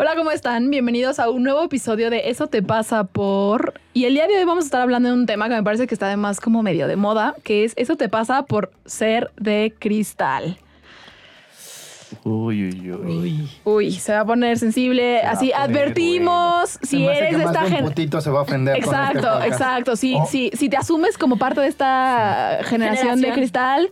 Hola, ¿cómo están? Bienvenidos a un nuevo episodio de Eso te pasa por... Y el día de hoy vamos a estar hablando de un tema que me parece que está además como medio de moda, que es Eso te pasa por ser de cristal. Uy, uy, uy. Uy, se va a poner sensible. Así poner advertimos, si Se me hace eres que de más esta putito se va a ofender con este Exacto, exacto. Si, Oh. si, si te asumes como parte de esta generación, de cristal,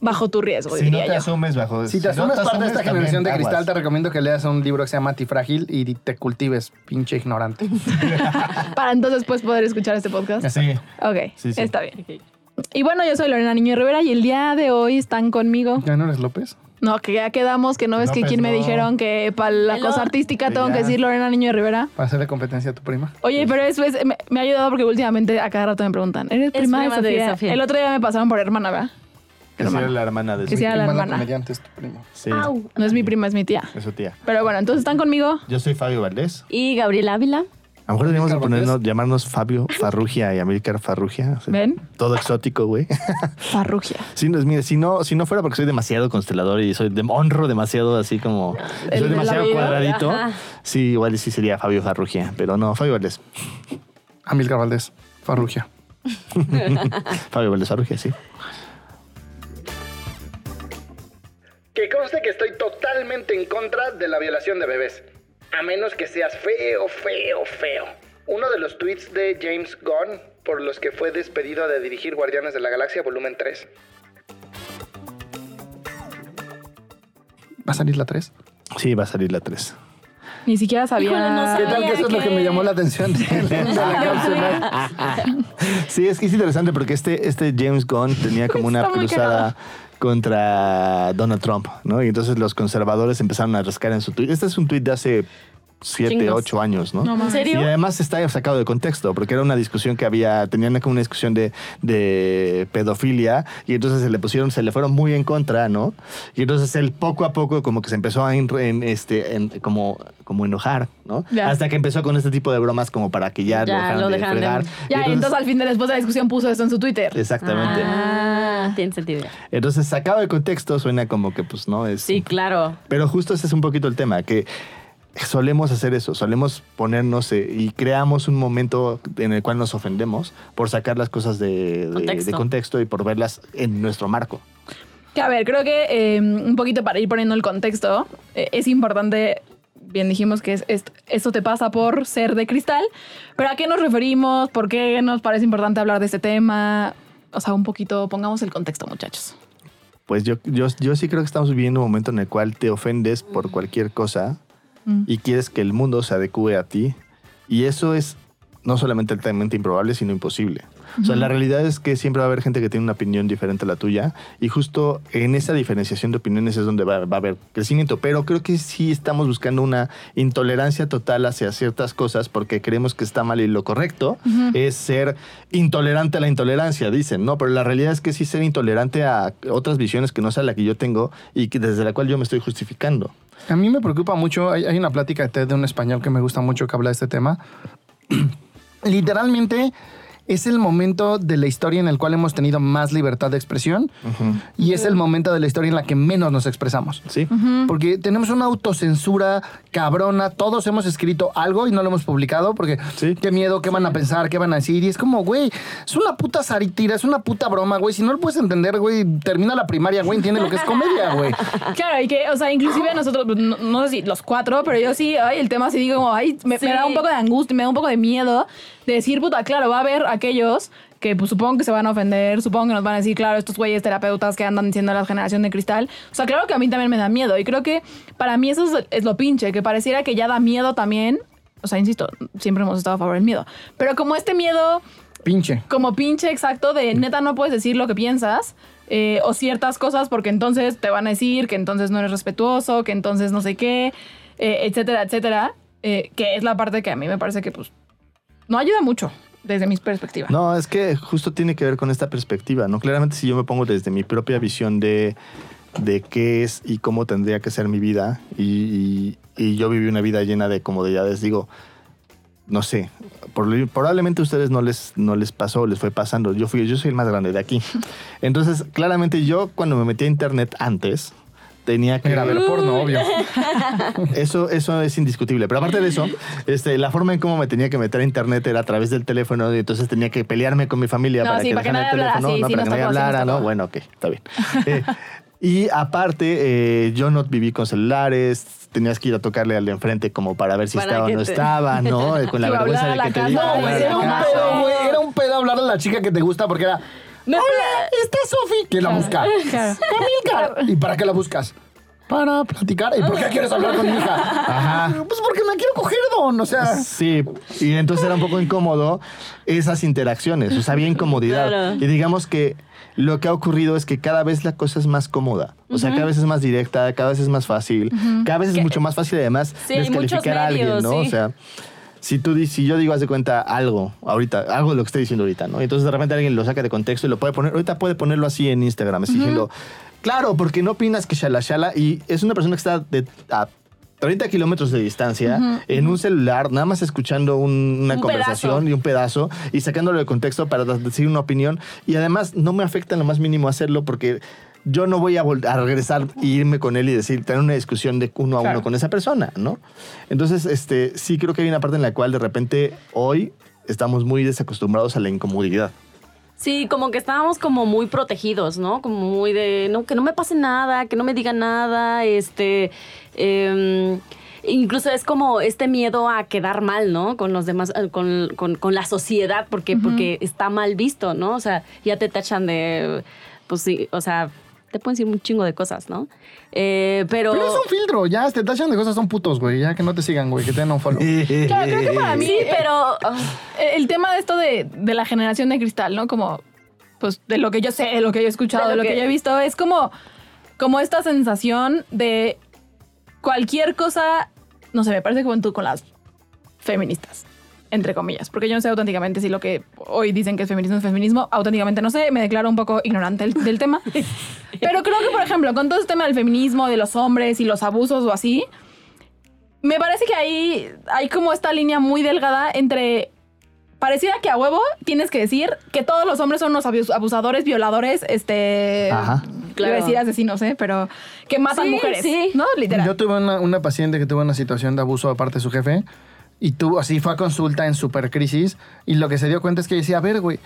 bajo tu riesgo, Si no te yo. asumes bajo... Si te asumes parte de esta también generación de cristal, aguas. te recomiendo que leas un libro que se llama Antifrágil y te cultives, pinche ignorante. Para entonces pues poder escuchar este podcast. Sí. Ok, Sí, sí. está bien. Y bueno, yo soy Lorena Niño Rivera y el día de hoy están conmigo. ¿Ya no eres López? No, que ya quedamos, que no ves que quien me no. dijeron que para la Hello. cosa artística tengo que decir Lorena Niño Rivera. Para hacerle competencia a tu prima. Oye, pero eso es, me, me ha ayudado porque últimamente a cada rato me preguntan, ¿eres prima, prima de, de? Sofía. El otro día me pasaron por hermana, ¿verdad? Que sea la hermana de Que su sea la Prima hermana. comediante es tu primo. Sí, No es mi prima, es mi tía. es su tía. Pero bueno, entonces están conmigo. Yo soy Fabio Valdés. Y Gabriel Ávila. A lo mejor deberíamos de Amílcar ponernos, llamarnos Fabio Farrugia y Amílcar Farrugia. O sea, ¿Ven? Todo exótico, güey. Farrugia. Sí, no, es- mire, si no, si no fuera porque soy demasiado constelador y soy de honro demasiado así como... El soy demasiado cuadradito. Ajá. Sí, igual sí sería Fabio Farrugia. Pero no, Fabio Valdés. Amilcar Valdés, Farrugia. Fabio Valdés Farrugia, sí. Conste que estoy totalmente en contra de la violación de bebés. A menos que seas feo, feo, feo. Uno de los tweets de James Gunn por los que fue despedido de dirigir Guardianes de la Galaxia volumen 3. ¿Va a salir la 3? Sí, va a salir la 3. Ni siquiera sabía. Híjole, no ¿Qué tal que eso es lo que me llamó la atención? Sí, es que es interesante porque este, este James Gunn tenía como una cruzada contra Donald Trump, ¿no? Y entonces los conservadores empezaron a rascar en su tweet. Este es un tweet de hace siete, Chingos. ocho años, ¿no? No ¿En mames. y serio? además está sacado de contexto, porque era una discusión que había, tenían como una discusión de, de pedofilia, y entonces se le pusieron, se le fueron muy en contra, ¿no? Y entonces él poco a poco como que se empezó a en- en, este, en- como, como enojar, ¿no? Ya. Hasta que empezó con este tipo de bromas como para que ya, Ya, lo dejaran lo de. Ya, Y entonces al fin de después de la discusión puso esto en su Twitter. Exactamente. Ah, tiene sentido. Entonces, sacado de contexto, suena como que, pues, no es. Sí, claro. Pero justo ese es un poquito el tema, que solemos hacer eso, solemos ponernos eh, y creamos un momento en el cual nos ofendemos por sacar las cosas de, de- Contexto. de contexto y por verlas en nuestro marco. Que a ver, creo que eh, un poquito para ir poniendo el contexto, eh, es importante, bien dijimos que es, es- eso te pasa por ser de cristal, pero ¿a qué nos referimos? ¿Por qué nos parece importante hablar de este tema? O sea, un poquito, pongamos el contexto, muchachos. Pues yo, yo, yo sí creo que estamos viviendo un momento en el cual te ofendes por cualquier cosa Mm. y quieres que el mundo se adecue a ti. Y eso es no solamente altamente improbable, sino imposible. O sea, la realidad es que siempre va a haber gente que tiene una opinión diferente a la tuya y justo en esa diferenciación de opiniones es donde va, va a haber crecimiento. Pero creo que sí estamos buscando una intolerancia total hacia ciertas cosas porque creemos que está mal y lo correcto es ser intolerante a la intolerancia, dicen, ¿no? Pero la realidad es que sí ser intolerante a otras visiones que no sea la que yo tengo y que desde la cual yo me estoy justificando. A mí me preocupa mucho, hay, una plática de TED de un español que me gusta mucho que habla de este tema. Literalmente es el momento de la historia en el cual hemos tenido más libertad de expresión y es el momento de la historia en la que menos nos expresamos. ¿Sí? Porque tenemos una autocensura cabrona. Todos hemos escrito algo y no lo hemos publicado porque Sí. qué miedo, qué van a pensar, qué van a decir. Y es como, güey, es una puta sátira, es una puta broma, güey. Si no lo puedes entender, güey, termina la primaria, güey, entiende lo que es comedia, güey. Claro, y que, o sea, inclusive nosotros, no, no sé si los cuatro, pero yo sí, ay, el tema sí digo como, ay, me, Sí. me da un poco de angustia, me da un poco de miedo decir, puta, claro, va a haber aquellos que pues supongo que se van a ofender, supongo que nos van a decir, claro, estos güeyes terapeutas que andan diciendo la generación de cristal. O sea, claro que a mí también me da miedo y creo que para mí eso es, es lo pinche, que pareciera que ya da miedo también. O sea, insisto, siempre hemos estado a favor del miedo. Pero como este miedo Pinche. como pinche exacto de neta no puedes decir lo que piensas eh, o ciertas cosas porque entonces te van a decir que entonces no eres respetuoso, que entonces no sé qué, eh, etcétera, etcétera, eh, que es la parte que a mí me parece que pues no ayuda mucho. desde mi perspectiva. No, es que justo tiene que ver con esta perspectiva, ¿no? Claramente si yo me pongo desde mi propia visión de, de qué es y cómo tendría que ser mi vida y, y- y yo viví una vida llena de comodidades, digo, no sé, por- probablemente a ustedes no les, no les pasó, les fue pasando. Yo, fui, yo soy el más grande de aquí. Entonces, claramente yo cuando me metí a internet antes, tenía que... Era ver porno, obvio. Eso, eso es indiscutible. Pero aparte de eso, este, la forma en cómo me tenía que meter a internet era a través del teléfono y entonces tenía que pelearme con mi familia No, para sí, que para que nadie el teléfono, Sí, no, sí, para que nadie hablara, ¿no? Bueno, ok, está bien. Eh, y aparte, eh, yo no viví con celulares, tenías que ir a tocarle al de enfrente como para ver si Para estaba o no te- estaba, ¿no? Con la vergüenza de que te digan. no, güey, a Era un pedo, güey. Era un pedo hablar a la chica que te gusta porque era. Hola, está Sofi. ¿Quién la busca? Claro. Amilcar. ¿Y para qué la buscas? Para platicar. ¿Y por qué quieres hablar con mi hija? Ajá. Pues porque me quiero coger, don. O sea. Sí, y entonces era un poco incómodo esas interacciones, o sea, había incomodidad. Claro. Y digamos que lo que ha ocurrido es que cada vez la cosa es más cómoda, o sea, cada vez es más directa, cada vez es más fácil, cada vez es mucho más fácil además Sí, descalificar a alguien, medios, ¿no? sí. O sea, si tú si yo digo, haz de cuenta algo ahorita, algo de lo que estoy diciendo ahorita, ¿no? Entonces de repente alguien lo saca de contexto y lo puede poner, ahorita puede ponerlo así en Instagram, así diciendo, claro, porque no opinas que shala shala y es una persona que está de, a 30 kilómetros de distancia en un celular, nada más escuchando un- una Un conversación pedazo. y un pedazo y sacándolo de contexto para decir una opinión y además no me afecta en lo más mínimo hacerlo porque yo no voy a, a regresar e irme con él y decir, tener una discusión de uno a Claro. uno con esa persona, ¿no? Entonces, este, sí creo que hay una parte en la cual de repente hoy estamos muy desacostumbrados a la incomodidad. Sí, como que estábamos como muy protegidos, ¿no? Como muy de, no, que no me pase nada, que no me digan nada, este... em, incluso es como este miedo a quedar mal, ¿no? Con los demás, eh, con, con- con la sociedad, porque, porque está mal visto, ¿no? O sea, ya te tachan de, pues sí, o sea, te pueden decir un chingo de cosas, ¿no? Eh, pero... Pero es un filtro. Ya te tachan de cosas, son putos, güey. Ya que no te sigan, güey. Que te den un follow. Claro, creo que para mí Sí, eh, pero... ah, el tema de esto de, de la generación de cristal, ¿no? Como, pues, de lo que yo sé, de lo que yo he escuchado, De de lo lo que, que- yo he visto, es como, como esta sensación de cualquier cosa, no sé, me parece como tú con las feministas, entre comillas, porque yo no sé auténticamente si lo que hoy dicen que es feminismo es feminismo, auténticamente no sé, me declaro un poco ignorante del, del tema, pero creo que, por ejemplo, con todo este tema del feminismo, de los hombres y los abusos o así, me parece que ahí hay como esta línea muy delgada entre pareciera que a huevo tienes que decir que todos los hombres son unos abus- abusadores, violadores, este, Ajá. Iba a decir asesinos, ¿eh? Pero que matan Sí, mujeres, sí. ¿no? Literal. Yo tuve una, una paciente que tuvo una situación de abuso aparte de su jefe y tuvo, así fue a consulta en supercrisis y lo que se dio cuenta es que decía, a ver, güey,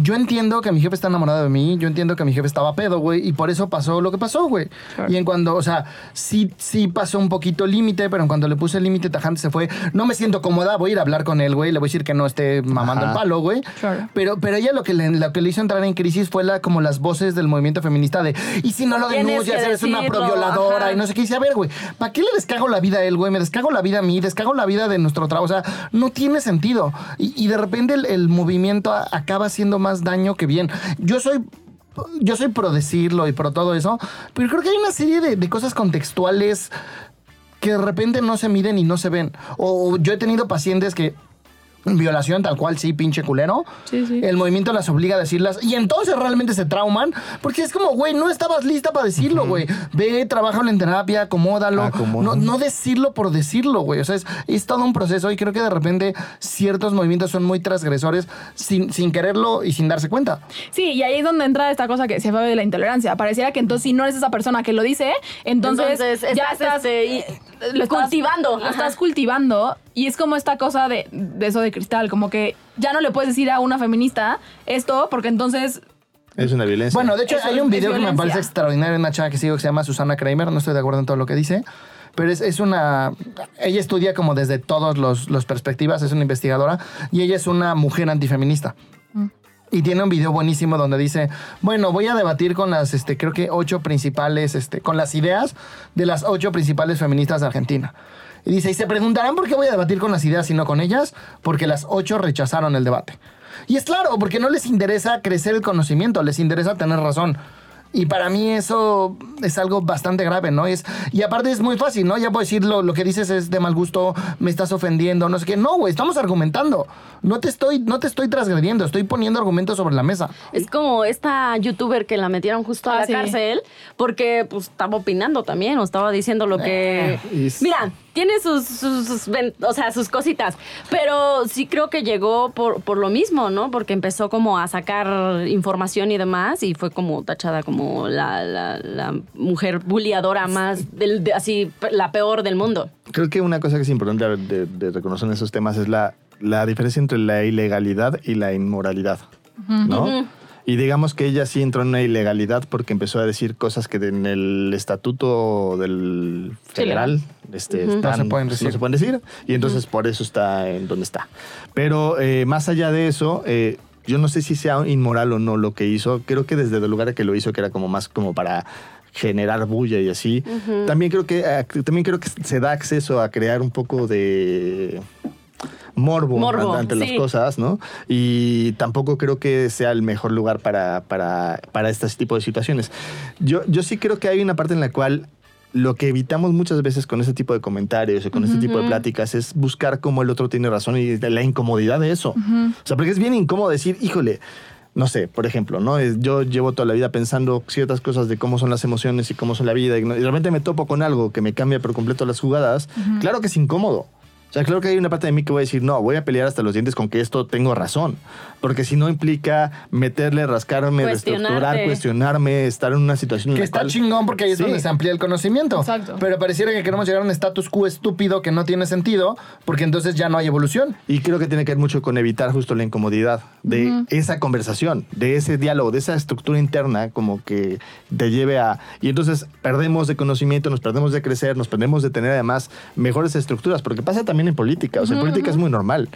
yo entiendo que mi jefe está enamorado de mí, yo entiendo que mi jefe estaba pedo, güey, y por eso pasó lo que pasó, güey. Claro. Y en cuando, o sea, sí, sí pasó un poquito el límite, pero en cuando le puse el límite tajante se fue, no me siento cómoda, voy a ir a hablar con él, güey, le voy a decir que no esté mamando Ajá. el palo, güey. Claro. Pero, pero ella lo que, le, lo que le hizo entrar en crisis fue la, como las voces del movimiento feminista de, y si no lo denuncias, eres una provioladora ajá. y no sé qué. Dice, a ver, güey, ¿para qué le descago la vida a él, güey? Me descago la vida a mí, descago la vida de nuestro trabajo. O sea, no tiene sentido. Y, y de repente el, el movimiento acaba haciendo más daño que bien. Yo soy. Yo soy pro decirlo y pro todo eso, pero creo que hay una serie de, de cosas contextuales que de repente no se miden y no se ven. O yo he tenido pacientes que violación tal cual, sí, pinche culero. Sí, sí. El movimiento las obliga a decirlas y entonces realmente se trauman porque es como, güey, no estabas lista para decirlo, güey. Ve, trabájalo en terapia, acomódalo. Acomoda. No, no decirlo por decirlo, güey. O sea, es, es todo un proceso y creo que de repente ciertos movimientos son muy transgresores sin, sin quererlo y sin darse cuenta. Sí, y ahí es donde entra esta cosa que se fue de la intolerancia. Pareciera que entonces si no eres esa persona que lo dice, entonces, Entonces, ya estás, estás este, y- lo estás- cultivando. Lo estás cultivando y es como esta cosa de, de eso de cristal, como que ya no le puedes decir a una feminista esto porque entonces Es una violencia. Bueno, de hecho, hay un video que me parece extraordinario de una chava que sigo que se llama Susana Kramer. No estoy de acuerdo en todo lo que dice. Pero es, es una. Ella estudia como desde todas los, los perspectivas, es una investigadora y ella es una mujer antifeminista. Y tiene un video buenísimo donde dice, bueno, voy a debatir con las, este, creo que ocho principales, este, con las ideas de las ocho principales feministas de Argentina. Y dice, y se preguntarán por qué voy a debatir con las ideas y no con ellas, porque las ocho rechazaron el debate. Y es claro, porque no les interesa crecer el conocimiento, les interesa tener razón. Y para mí eso es algo bastante grave, ¿no? Es, y aparte es muy fácil, ¿no? Ya puedo decir lo, lo que dices es de mal gusto, me estás ofendiendo, no sé qué. No, güey, estamos argumentando. No te, estoy, no te estoy transgrediendo, estoy poniendo argumentos sobre la mesa. Es como esta youtuber que la metieron justo a Ah, la sí. cárcel porque pues estaba opinando también o estaba diciendo lo que... Eh, Mira, tiene sus, sus, sus o sea, sus cositas, pero sí creo que llegó por, por lo mismo, ¿no? Porque empezó como a sacar información y demás y fue como tachada como la, la- la mujer bulliadora más, del, de- así, la peor del mundo. Creo que una cosa que es importante de, de reconocer en esos temas es la, la diferencia entre la ilegalidad y la inmoralidad, ¿no? Y digamos que ella sí entró en una ilegalidad porque empezó a decir cosas que en el estatuto del federal este, No están- se pueden decir. no se pueden decir, y entonces por eso está en donde está. Pero eh, más allá de eso, eh, yo no sé si sea inmoral o no lo que hizo. Creo que desde el lugar que lo hizo, que era como más como para generar bulla y así. También creo que eh, también creo que se da acceso a crear un poco de morbo, Morbo, ante las sí. cosas, ¿no? Y tampoco creo que sea el mejor lugar para, para, para este tipo de situaciones. Yo, yo sí creo que hay una parte en la cual lo que evitamos muchas veces con este tipo de comentarios o con este tipo de pláticas es buscar cómo el otro tiene razón y la incomodidad de eso. O sea, porque es bien incómodo decir, híjole, no sé, por ejemplo, ¿no? Yo llevo toda la vida pensando ciertas cosas de cómo son las emociones y cómo son la vida y repente me topo con algo que me cambia por completo las jugadas. Claro que es incómodo. O sea, claro que hay una parte de mí que voy a decir, no, voy a pelear hasta los dientes con que esto tengo razón. Porque si no implica meterle, rascarme, Cuestionarte. destructurar, cuestionarme, estar en una situación en Que la está cual- chingón porque ahí es Sí. donde se amplía el conocimiento. Exacto. Pero pareciera que queremos llegar a un status quo estúpido que no tiene sentido porque entonces ya no hay evolución. Y creo que tiene que ver mucho con evitar justo la incomodidad de esa conversación, de ese diálogo, de esa estructura interna como que te lleve a... Y entonces perdemos de conocimiento, nos perdemos de crecer, nos perdemos de tener además mejores estructuras, porque pasa también en política, o sea, en política es muy normal.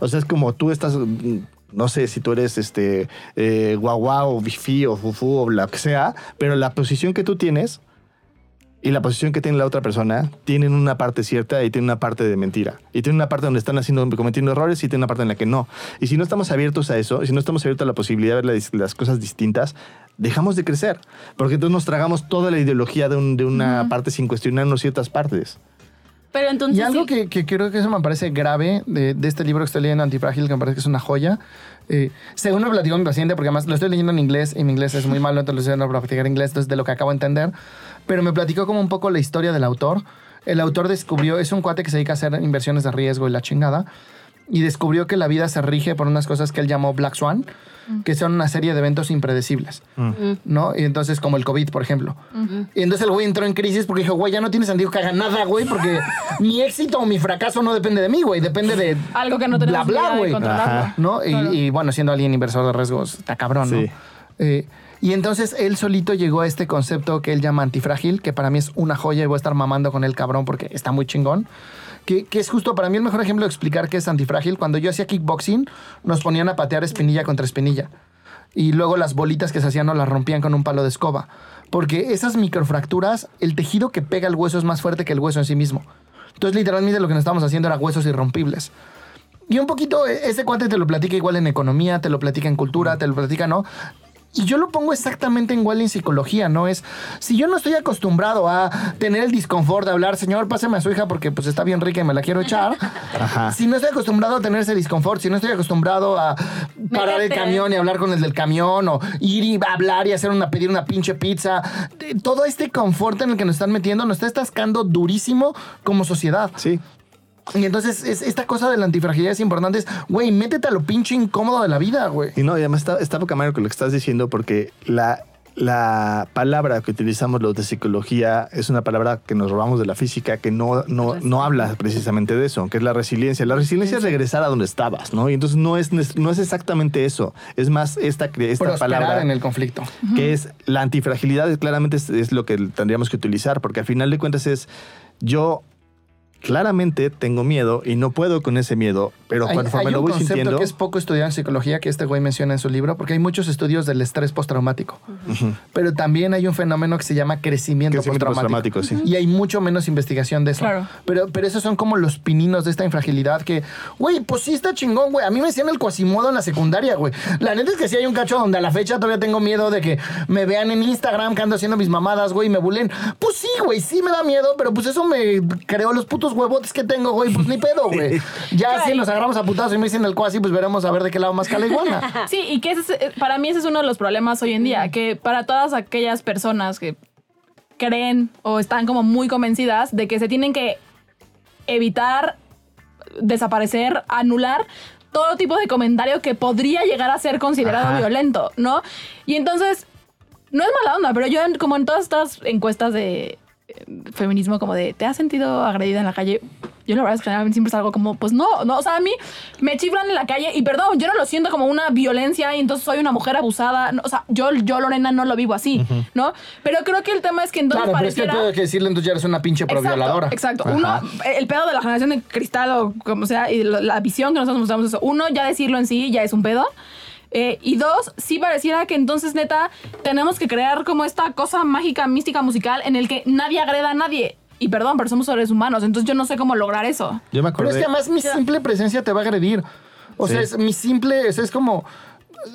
O sea, es como tú estás... mm, No sé si tú eres este eh, guagua o bifi o fufu o lo que sea, pero la posición que tú tienes y la posición que tiene la otra persona tienen una parte cierta y tienen una parte de mentira. Y tienen una parte donde están haciendo, cometiendo errores y tienen una parte en la que no. Y si no estamos abiertos a eso, si no estamos abiertos a la posibilidad de ver las, las cosas distintas, dejamos de crecer. Porque entonces nos tragamos toda la ideología de, un- de una parte sin cuestionarnos ciertas partes. Pero entonces... Y algo sí- que, que creo que eso me parece grave de, de este libro que estoy leyendo, Antifrágil, que me parece que es una joya. eh, según me platicó mi paciente, porque además lo estoy leyendo en inglés y mi inglés es muy malo, entonces lo estoy para practicar inglés, entonces de lo que acabo de entender. Pero me platicó como un poco la historia del autor. El autor descubrió, es un cuate que se dedica a hacer inversiones de riesgo y la chingada. Y descubrió que la vida se rige por unas cosas que él llamó Black Swan, que son una serie de eventos impredecibles. ¿no? Y entonces, como el COVID, por ejemplo. Y entonces el güey entró en crisis porque dijo, güey, ya no tiene sentido que haga nada, güey, porque mi éxito o mi fracaso no depende de mí, güey, depende de Algo que no bla, tenemos bla, de güey. ¿No? Y, Claro. y, bueno, siendo alguien inversor de riesgos, está cabrón, ¿no? Eh, y entonces él solito llegó a este concepto que él llama antifrágil, que para mí es una joya y voy a estar mamando con el cabrón porque está muy chingón. Que, es justo para mí el mejor ejemplo de explicar qué es antifrágil. Cuando yo hacía kickboxing, nos ponían a patear espinilla contra espinilla. Y luego las bolitas que se hacían nos las rompían con un palo de escoba. Porque esas microfracturas, el tejido que pega el hueso es más fuerte que el hueso en sí mismo. Entonces, literalmente lo que nos estábamos haciendo era huesos irrompibles. Y un poquito, e- ese cuate te lo platica igual en economía, te lo platica en cultura, te lo platica, ¿no? Y yo lo pongo exactamente igual en psicología, ¿no? Es, si yo no estoy acostumbrado a tener el disconfort de hablar, señor, pásame a su hija porque pues está bien rica y me la quiero echar. Si no estoy acostumbrado a tener ese disconfort, si no estoy acostumbrado a parar el camión y hablar con el del camión o ir y hablar y hacer una, pedir una pinche pizza, de- todo este confort en el que nos están metiendo nos está estascando durísimo como sociedad. Sí. Y entonces es, esta cosa de la antifragilidad es importante. Es, güey, métete a lo pinche incómodo de la vida, güey. Y no, y además está, está poca madre con lo que estás diciendo porque la, la palabra que utilizamos los de psicología es una palabra que nos robamos de la física que no, no, no habla precisamente de eso, que es la resiliencia. La resiliencia es regresar a donde estabas, ¿no? Y entonces no es, no es exactamente eso. Es más esta, esta palabra en el conflicto. que es la antifragilidad, claramente es, es lo que tendríamos que utilizar, porque al final de cuentas es yo claramente tengo miedo y no puedo con ese miedo, pero Hay, conforme hay lo un voy concepto sintiendo, que es poco estudiado en psicología que este güey menciona en su libro, porque hay muchos estudios del estrés postraumático. Pero también hay un fenómeno que se llama crecimiento, Crecimiento postraumático. postraumático, sí. Y hay mucho menos investigación de eso. Claro. Pero, pero esos son como los pininos de esta infragilidad que, güey, pues sí está chingón, güey. A mí me decían el cuasimodo en la secundaria, güey. La neta es que sí hay un cacho donde a la fecha todavía tengo miedo de que me vean en Instagram que ando haciendo mis mamadas, güey, y me bulen. Pues sí, güey, sí me da miedo, pero pues eso me creó los putos huevotes que tengo, güey. Pues ni pedo, güey. Ya si nos agarramos a putazos y me dicen el cuasi, pues veremos a ver de qué lado más cala iguana. Sí, y que ese es- eh, para mí ese es uno de los problemas hoy en día, que para todas aquellas personas que creen o están como muy convencidas de que se tienen que evitar, desaparecer, anular todo tipo de comentario que podría llegar a ser considerado Ajá. violento, ¿no? Y entonces, no es mala onda, pero yo en- como en todas estas encuestas de feminismo, como de, ¿te has sentido agredida en la calle? Yo la verdad es que generalmente siempre salgo como, pues no, no, o sea, a mí me chiflan en la calle y perdón, yo no lo siento como una violencia y entonces soy una mujer abusada, no, o sea, yo, yo Lorena no lo vivo así, ¿no? Pero creo que el tema es que entonces Claro, pero es que pareciera... que decirle entonces ya eres una pinche Exacto, provioladora. Exacto. Uno, el pedo de la generación de cristal o como sea, y la visión que nosotros mostramos eso. Uno, ya decirlo en sí ya es un pedo. Eh, y dos, sí pareciera que entonces, neta, tenemos que crear como esta cosa mágica, mística, musical en el que nadie agreda a nadie. Y perdón, pero somos seres humanos, entonces yo no sé cómo lograr eso. yo me Pero acordé. es que además mi simple presencia te va a agredir. O sea, Sí. es mi simple, es, es como...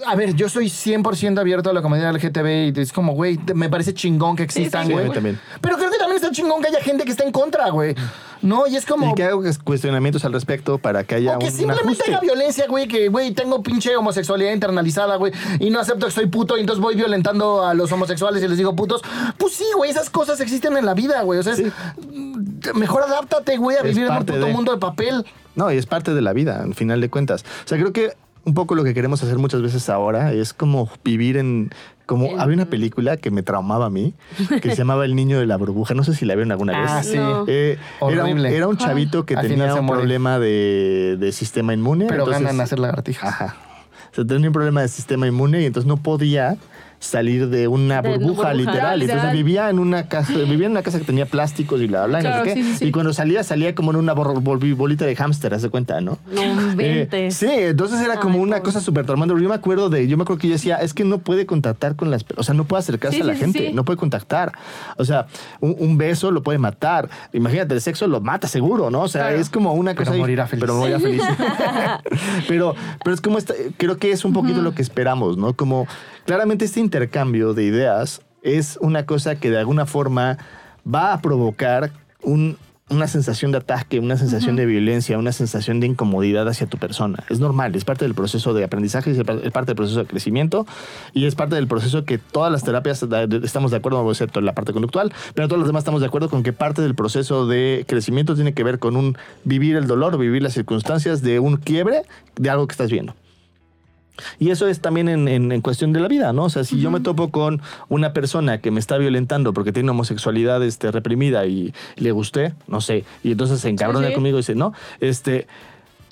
A ver, yo soy 100% abierto a la comunidad LGTB y es como, güey, me parece chingón que existan, sí, güey. a mí también. Pero creo que también está chingón que haya gente que está en contra, güey. No, y es como... y que hago cuestionamientos al respecto para que haya O que un simplemente haya violencia, güey, que, güey, tengo pinche homosexualidad internalizada, güey, y no acepto que soy puto y entonces voy violentando a los homosexuales y les digo putos. Pues sí, güey, esas cosas existen en la vida, güey. O sea, es- mejor adáptate, güey, a Es vivir en un puto de- mundo de papel. No, y es parte de la vida, al final de cuentas. O sea, creo que un poco lo que queremos hacer muchas veces ahora es como vivir en... Como había una película que me traumaba a mí, que se llamaba El niño de la burbuja. No sé si la vieron alguna vez. Ah, sí. No. Eh, era, un, Horrible. era un chavito que Al tenía un problema de, de sistema inmune. Pero entonces- ganan hacer lagartijas. Ajá. O sea, tenía un problema de sistema inmune y entonces no podía salir de una De burbuja, burbuja. literal. Literal. Entonces vivía en una casa, vivía en una casa que tenía plásticos y bla, bla, y no Claro, sé qué. sí, sí, sí. Y cuando salía, salía como en una bolita de hámster, haz de cuenta, ¿no? No Eh, sí, entonces era como Ay, una pobre. cosa súper traumante. Yo me acuerdo de, yo me acuerdo que yo decía, es que no puede contactar con las personas, o sea, no puede acercarse Sí, a la gente, sí. no puede contactar. O sea, un, un beso lo puede matar. Imagínate, el sexo lo mata seguro, ¿no? O sea, Claro. es como una Pero cosa. ahí- morirá feliz. Pero morirá feliz. pero, pero es como, esta- creo que es un poquito lo que esperamos, ¿no? Como claramente este intercambio de ideas es una cosa que de alguna forma va a provocar un- una sensación de ataque, una sensación de violencia, una sensación de incomodidad hacia tu persona. Es normal, es parte del proceso de aprendizaje, es par- es parte del proceso de crecimiento y es parte del proceso que todas las terapias estamos de acuerdo, excepto la parte conductual, pero todos los demás estamos de acuerdo con que parte del proceso de crecimiento tiene que ver con un vivir el dolor, vivir las circunstancias de un quiebre de algo que estás viendo. Y eso es también en, en- en cuestión de la vida, ¿no? O sea, si yo me topo con una persona que me está violentando porque tiene homosexualidad este, reprimida y le gusté, no sé, y entonces se encabrona Sí, sí. conmigo y dice, no, este,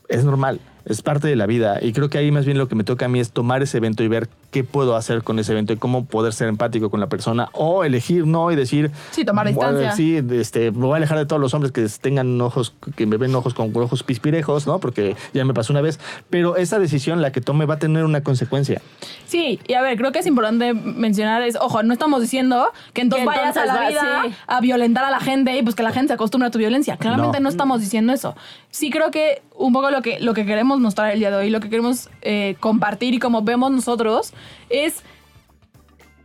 es normal, es parte de la vida. Y creo que ahí más bien lo que me toca a mí es tomar ese evento y ver qué puedo hacer con ese evento y cómo poder ser empático con la persona o elegir no y decir, Sí, tomar "Bueno, distancia. Sí, este, me voy a alejar de todos los hombres que tengan ojos, que me ven ojos con ojos pispirejos, ¿no? Porque ya me pasó una vez. Pero esa decisión, la que tome, va a tener una consecuencia. Sí, y a ver, creo que es importante mencionar es, ojo, no estamos diciendo que entonces Que vayas a la vida sí. a violentar a la gente y pues que la gente se acostumbre a tu violencia. Claramente no, No. estamos diciendo eso. Sí creo que un poco lo que, lo que queremos mostrar el día de hoy, lo que queremos eh, compartir y como vemos nosotros es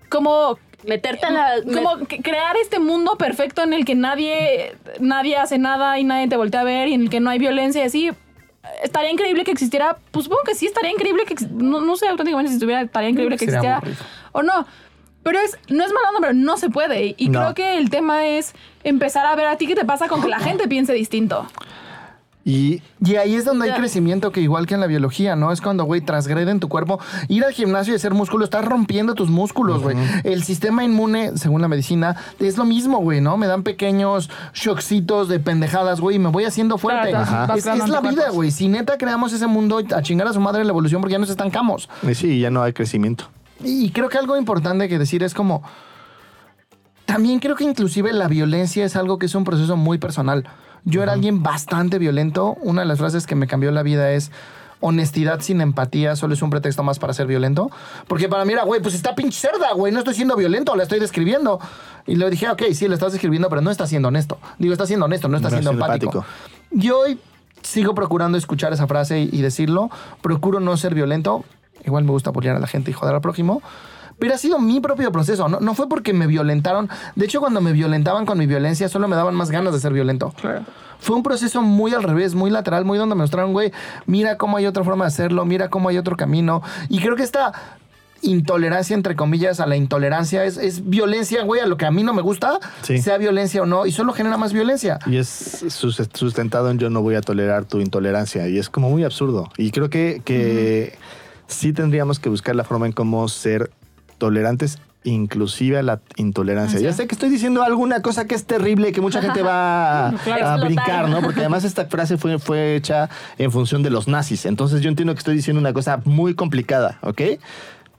como Meterte en la. como crear este mundo perfecto en el que nadie, nadie hace nada y nadie te voltea a ver y en el que no hay violencia y así. Estaría increíble que existiera, pues supongo que sí, estaría increíble que, no, no sé auténticamente si estuviera, estaría increíble que existiera aburrido. o no. Pero es, no es mala onda, pero no se puede. Y No. creo que el tema es empezar a ver a ti qué te pasa con que la gente piense distinto. Y Y ahí es donde hay crecimiento que igual que en la biología, ¿no? Es cuando, güey, transgreden tu cuerpo. Ir al gimnasio y hacer músculo, estás rompiendo tus músculos, güey. El sistema inmune, según la medicina, es lo mismo, güey, ¿no? Me dan pequeños shockcitos de pendejadas, güey, y me voy haciendo fuerte. Claro, Es, es la vida, güey. Si neta creamos ese mundo a chingar a su madre la evolución porque ya nos estancamos. y sí, ya no hay crecimiento. Y creo que algo importante que decir es como... También creo que inclusive la violencia es algo que es un proceso muy personal. Yo era alguien bastante violento. Una de las frases que me cambió la vida es honestidad sin empatía solo es un pretexto más para ser violento. Porque para mí era, güey, pues está pinche cerda, güey, no estoy siendo violento, la estoy describiendo. Y le dije, ok, sí, le estás describiendo, pero no está siendo honesto. Digo, está siendo honesto, no está No siendo siendo empático. empático. Y hoy sigo procurando escuchar esa frase y, y decirlo. Procuro no ser violento. Igual me gusta apoyar a la gente y joder al prójimo. Pero ha sido mi propio proceso. No, no fue porque me violentaron. De hecho, cuando me violentaban con mi violencia, solo me daban más ganas de ser violento. Fue un proceso muy al revés, muy lateral, muy donde me mostraron, güey, mira cómo hay otra forma de hacerlo, mira cómo hay otro camino. Y creo que esta intolerancia, entre comillas, a la intolerancia es, es violencia, güey, a lo que a mí no me gusta, Sí. sea violencia o no, y solo genera más violencia. Y es sus- sustentado en yo no voy a tolerar tu intolerancia. Y es como muy absurdo. Y creo que, que sí tendríamos que buscar la forma en cómo ser tolerantes inclusive a la intolerancia. Ya sé que estoy diciendo alguna cosa que es terrible, que mucha gente va a, Claro. a Explotar. brincar, ¿no? Porque además esta frase fue, fue hecha en función de los nazis. Entonces yo entiendo que estoy diciendo una cosa muy complicada, ¿ok?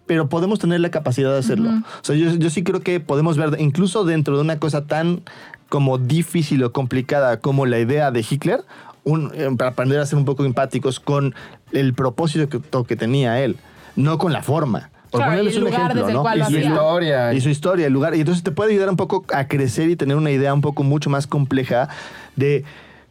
pero podemos tener la capacidad de hacerlo. O sea, yo, yo sí creo que podemos ver, incluso dentro de una cosa tan como difícil o complicada como la idea de Hitler, un- eh, para aprender a ser un poco empáticos con el propósito que, que tenía él, no con la forma. Por Claro, ponerles y el un lugar ejemplo, ¿no? Y su historia. y su historia, el lugar. Y entonces te puede ayudar un poco a crecer y tener una idea un poco mucho más compleja de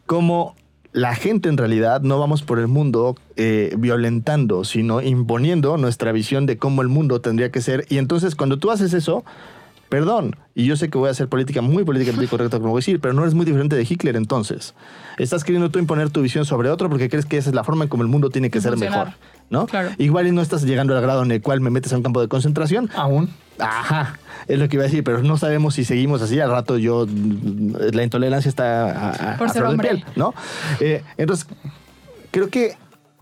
cómo la gente en realidad no vamos por el mundo eh, violentando, sino imponiendo nuestra visión de cómo el mundo tendría que ser. Y entonces cuando tú haces eso, perdón, y yo sé que voy a hacer política muy políticamente correcta, como voy a decir, pero no eres muy diferente de Hitler entonces. Estás queriendo tú imponer tu visión sobre otro porque crees que esa es la forma en como el mundo tiene que ser mejor, ¿no? Claro. Igual y no estás llegando al grado en el cual me metes a un campo de concentración, Aún. Ajá, es lo que iba a decir, pero no sabemos si seguimos así. Al rato yo, la intolerancia está a, a- Por a ser flor de piel, ¿no? Eh, entonces, creo que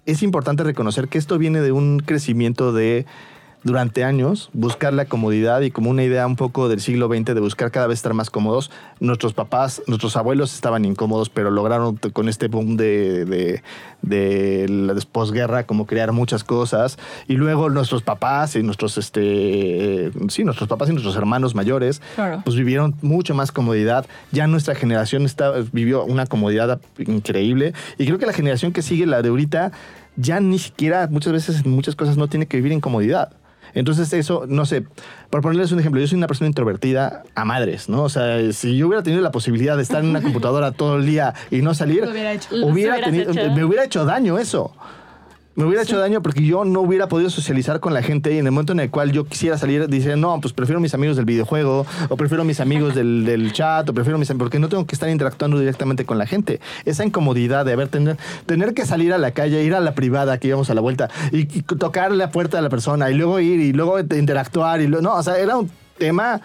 es importante reconocer que esto viene de un crecimiento de durante años buscar la comodidad y como una idea un poco del siglo XX de buscar cada vez estar más cómodos. Nuestros papás, nuestros abuelos estaban incómodos, pero lograron con este boom de, de, de la posguerra como crear muchas cosas. Y luego nuestros papás y nuestros, este, sí, nuestros papás y nuestros hermanos mayores, Claro. pues vivieron mucho más comodidad. Ya nuestra generación está, vivió una comodidad increíble. Y creo que la generación que sigue, la de ahorita, ya ni siquiera muchas veces en muchas cosas no tiene que vivir en comodidad. Entonces eso, no sé, por ponerles un ejemplo, yo soy una persona introvertida a madres, ¿no? O sea, si yo hubiera tenido la posibilidad de estar en una computadora todo el día y no salir, Lo hubiera hecho. Lo hubiera hubieras tenido- hecho. me hubiera hecho daño eso. Me hubiera hecho daño porque yo no hubiera podido socializar con la gente y en el momento en el cual yo quisiera salir, dice, no, pues prefiero mis amigos del videojuego, o prefiero mis amigos del, del chat, o prefiero mis am- porque no tengo que estar interactuando directamente con la gente. Esa incomodidad de haber tener, tener que salir a la calle, ir a la privada, que íbamos a la vuelta, y, y tocar la puerta de la persona, y luego ir, y luego interactuar, y luego, no, o sea, era un tema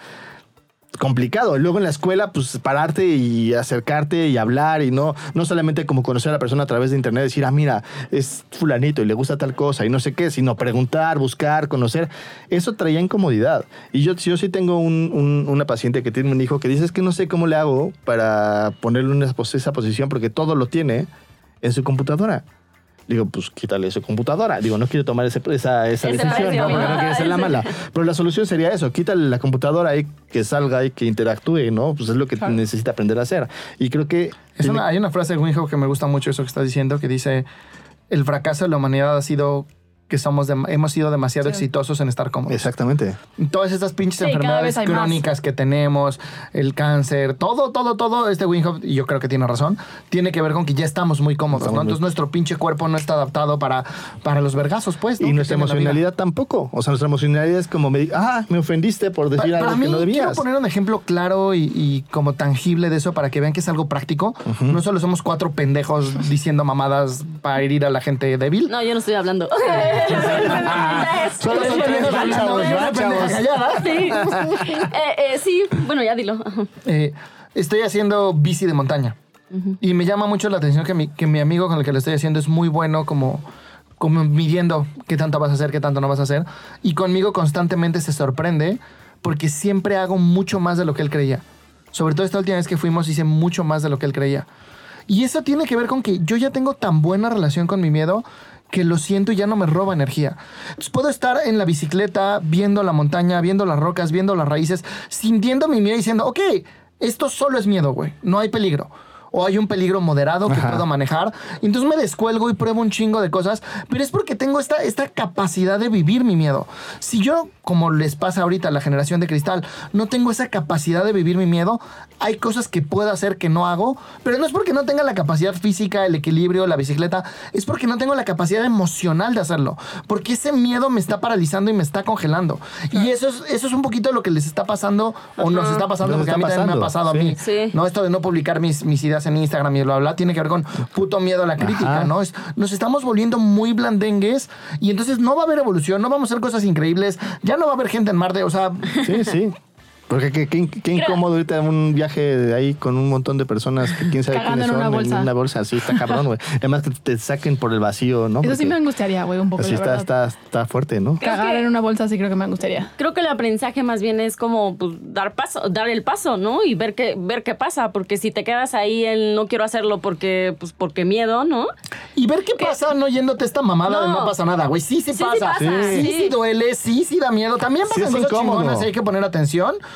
complicado. Luego en la escuela, pues pararte y acercarte y hablar y no, no solamente como conocer a la persona a través de internet, decir, ah, mira, es fulanito y le gusta tal cosa y no sé qué, sino preguntar, buscar, conocer. Eso traía incomodidad. Y yo, yo sí tengo un- un- una paciente que tiene un hijo que dice, es que no sé cómo le hago para ponerle pos- esa posición porque todo lo tiene en su computadora. Digo, pues quítale su computadora. Digo, no quiero tomar ese- esa, esa decisión, precio, ¿no? Porque no quiero ser la mala. Pero la solución sería eso, quítale la computadora y que salga y que interactúe, ¿no? Pues es lo que Claro. necesita aprender a hacer. Y creo que... Es una- hay una frase de Winhoff que me gusta mucho eso que está diciendo, que dice, el fracaso de la humanidad ha sido que somos dem- hemos sido demasiado Sí. exitosos en estar cómodos. Exactamente. Todas estas pinches Sí, enfermedades más. crónicas que tenemos, el cáncer, todo, todo, todo, este Winhoff, y yo creo que tiene razón, tiene que ver con que ya estamos muy cómodos, Estamos ¿no? muy- Entonces nuestro pinche cuerpo no está adaptado para, para los vergazos, pues. ¿no? Y nuestra emocionalidad tampoco. O sea, nuestra emocionalidad es como, me, ah, me ofendiste por decir Pa- algo para mí, que no quiero debías. poner un ejemplo claro y, y como tangible de eso para que vean que es algo práctico. No solo somos cuatro pendejos diciendo mamadas para herir a la gente débil. No, yo no estoy hablando. Solo son tres, chavos, va, chavos. Sí. Eh, eh, sí, bueno, ya dilo. Eh, estoy haciendo bici de montaña. Y me llama mucho la atención que mi, que mi amigo con el que lo estoy haciendo es muy bueno como, como midiendo qué tanto vas a hacer, qué tanto no vas a hacer. Y conmigo constantemente se sorprende porque siempre hago mucho más de lo que él creía. Sobre todo esta última vez que fuimos hice mucho más de lo que él creía. Y eso tiene que ver con que yo ya tengo tan buena relación con mi miedo que lo siento y ya no me roba energía. Puedo estar en la bicicleta viendo la montaña, viendo las rocas, viendo las raíces, sintiendo mi miedo y diciendo, ok, esto solo es miedo, güey, no hay peligro. O hay un peligro moderado que Ajá. puedo manejar. Y entonces me descuelgo y pruebo un chingo de cosas, pero es porque tengo esta, esta capacidad de vivir mi miedo. Si yo, como les pasa ahorita a la generación de cristal, no tengo esa capacidad de vivir mi miedo, hay cosas que puedo hacer que no hago, pero no es porque no tenga la capacidad física, el equilibrio, la bicicleta, es porque no tengo la capacidad emocional de hacerlo, porque ese miedo me está paralizando y me está congelando. Y eso es, eso es un poquito lo que les está pasando o nos está pasando, Nos porque a está mí también me ha pasando, pasado a mí. sí. No, esto de no publicar mis, mis ideas en Instagram y bla, bla, tiene que ver con puto miedo a la crítica, Ajá. ¿no? Es- nos estamos volviendo muy blandengues y entonces no va a haber evolución, no vamos a hacer cosas increíbles, ya no va a haber gente en Marte, o sea, Sí, sí. Porque qué, qué- qué incómodo ahorita un viaje de ahí con un montón de personas que quién sabe Cagando quiénes en son una bolsa. en una bolsa. Sí, está cabrón, güey. Además que te saquen por el vacío, ¿no? Eso sí Porque me angustiaría, güey, un poco. Así la está, verdad. está, está fuerte, ¿no? Cagar en una bolsa sí creo que me angustiaría. Creo que el aprendizaje más bien es como pues, dar paso, dar el paso, ¿no? Y ver qué, ver qué pasa, porque si te quedas ahí el no quiero hacerlo porque, pues, porque miedo, ¿no? y ver qué pasa no yéndote esta mamada de No. no pasa nada, güey. Sí, sí, Sí, sí pasa. pasa, Sí, sí, sí. duele, sí, sí da miedo. También Sí, pasan es cosas incómodo. chingonas, hay que poner atención.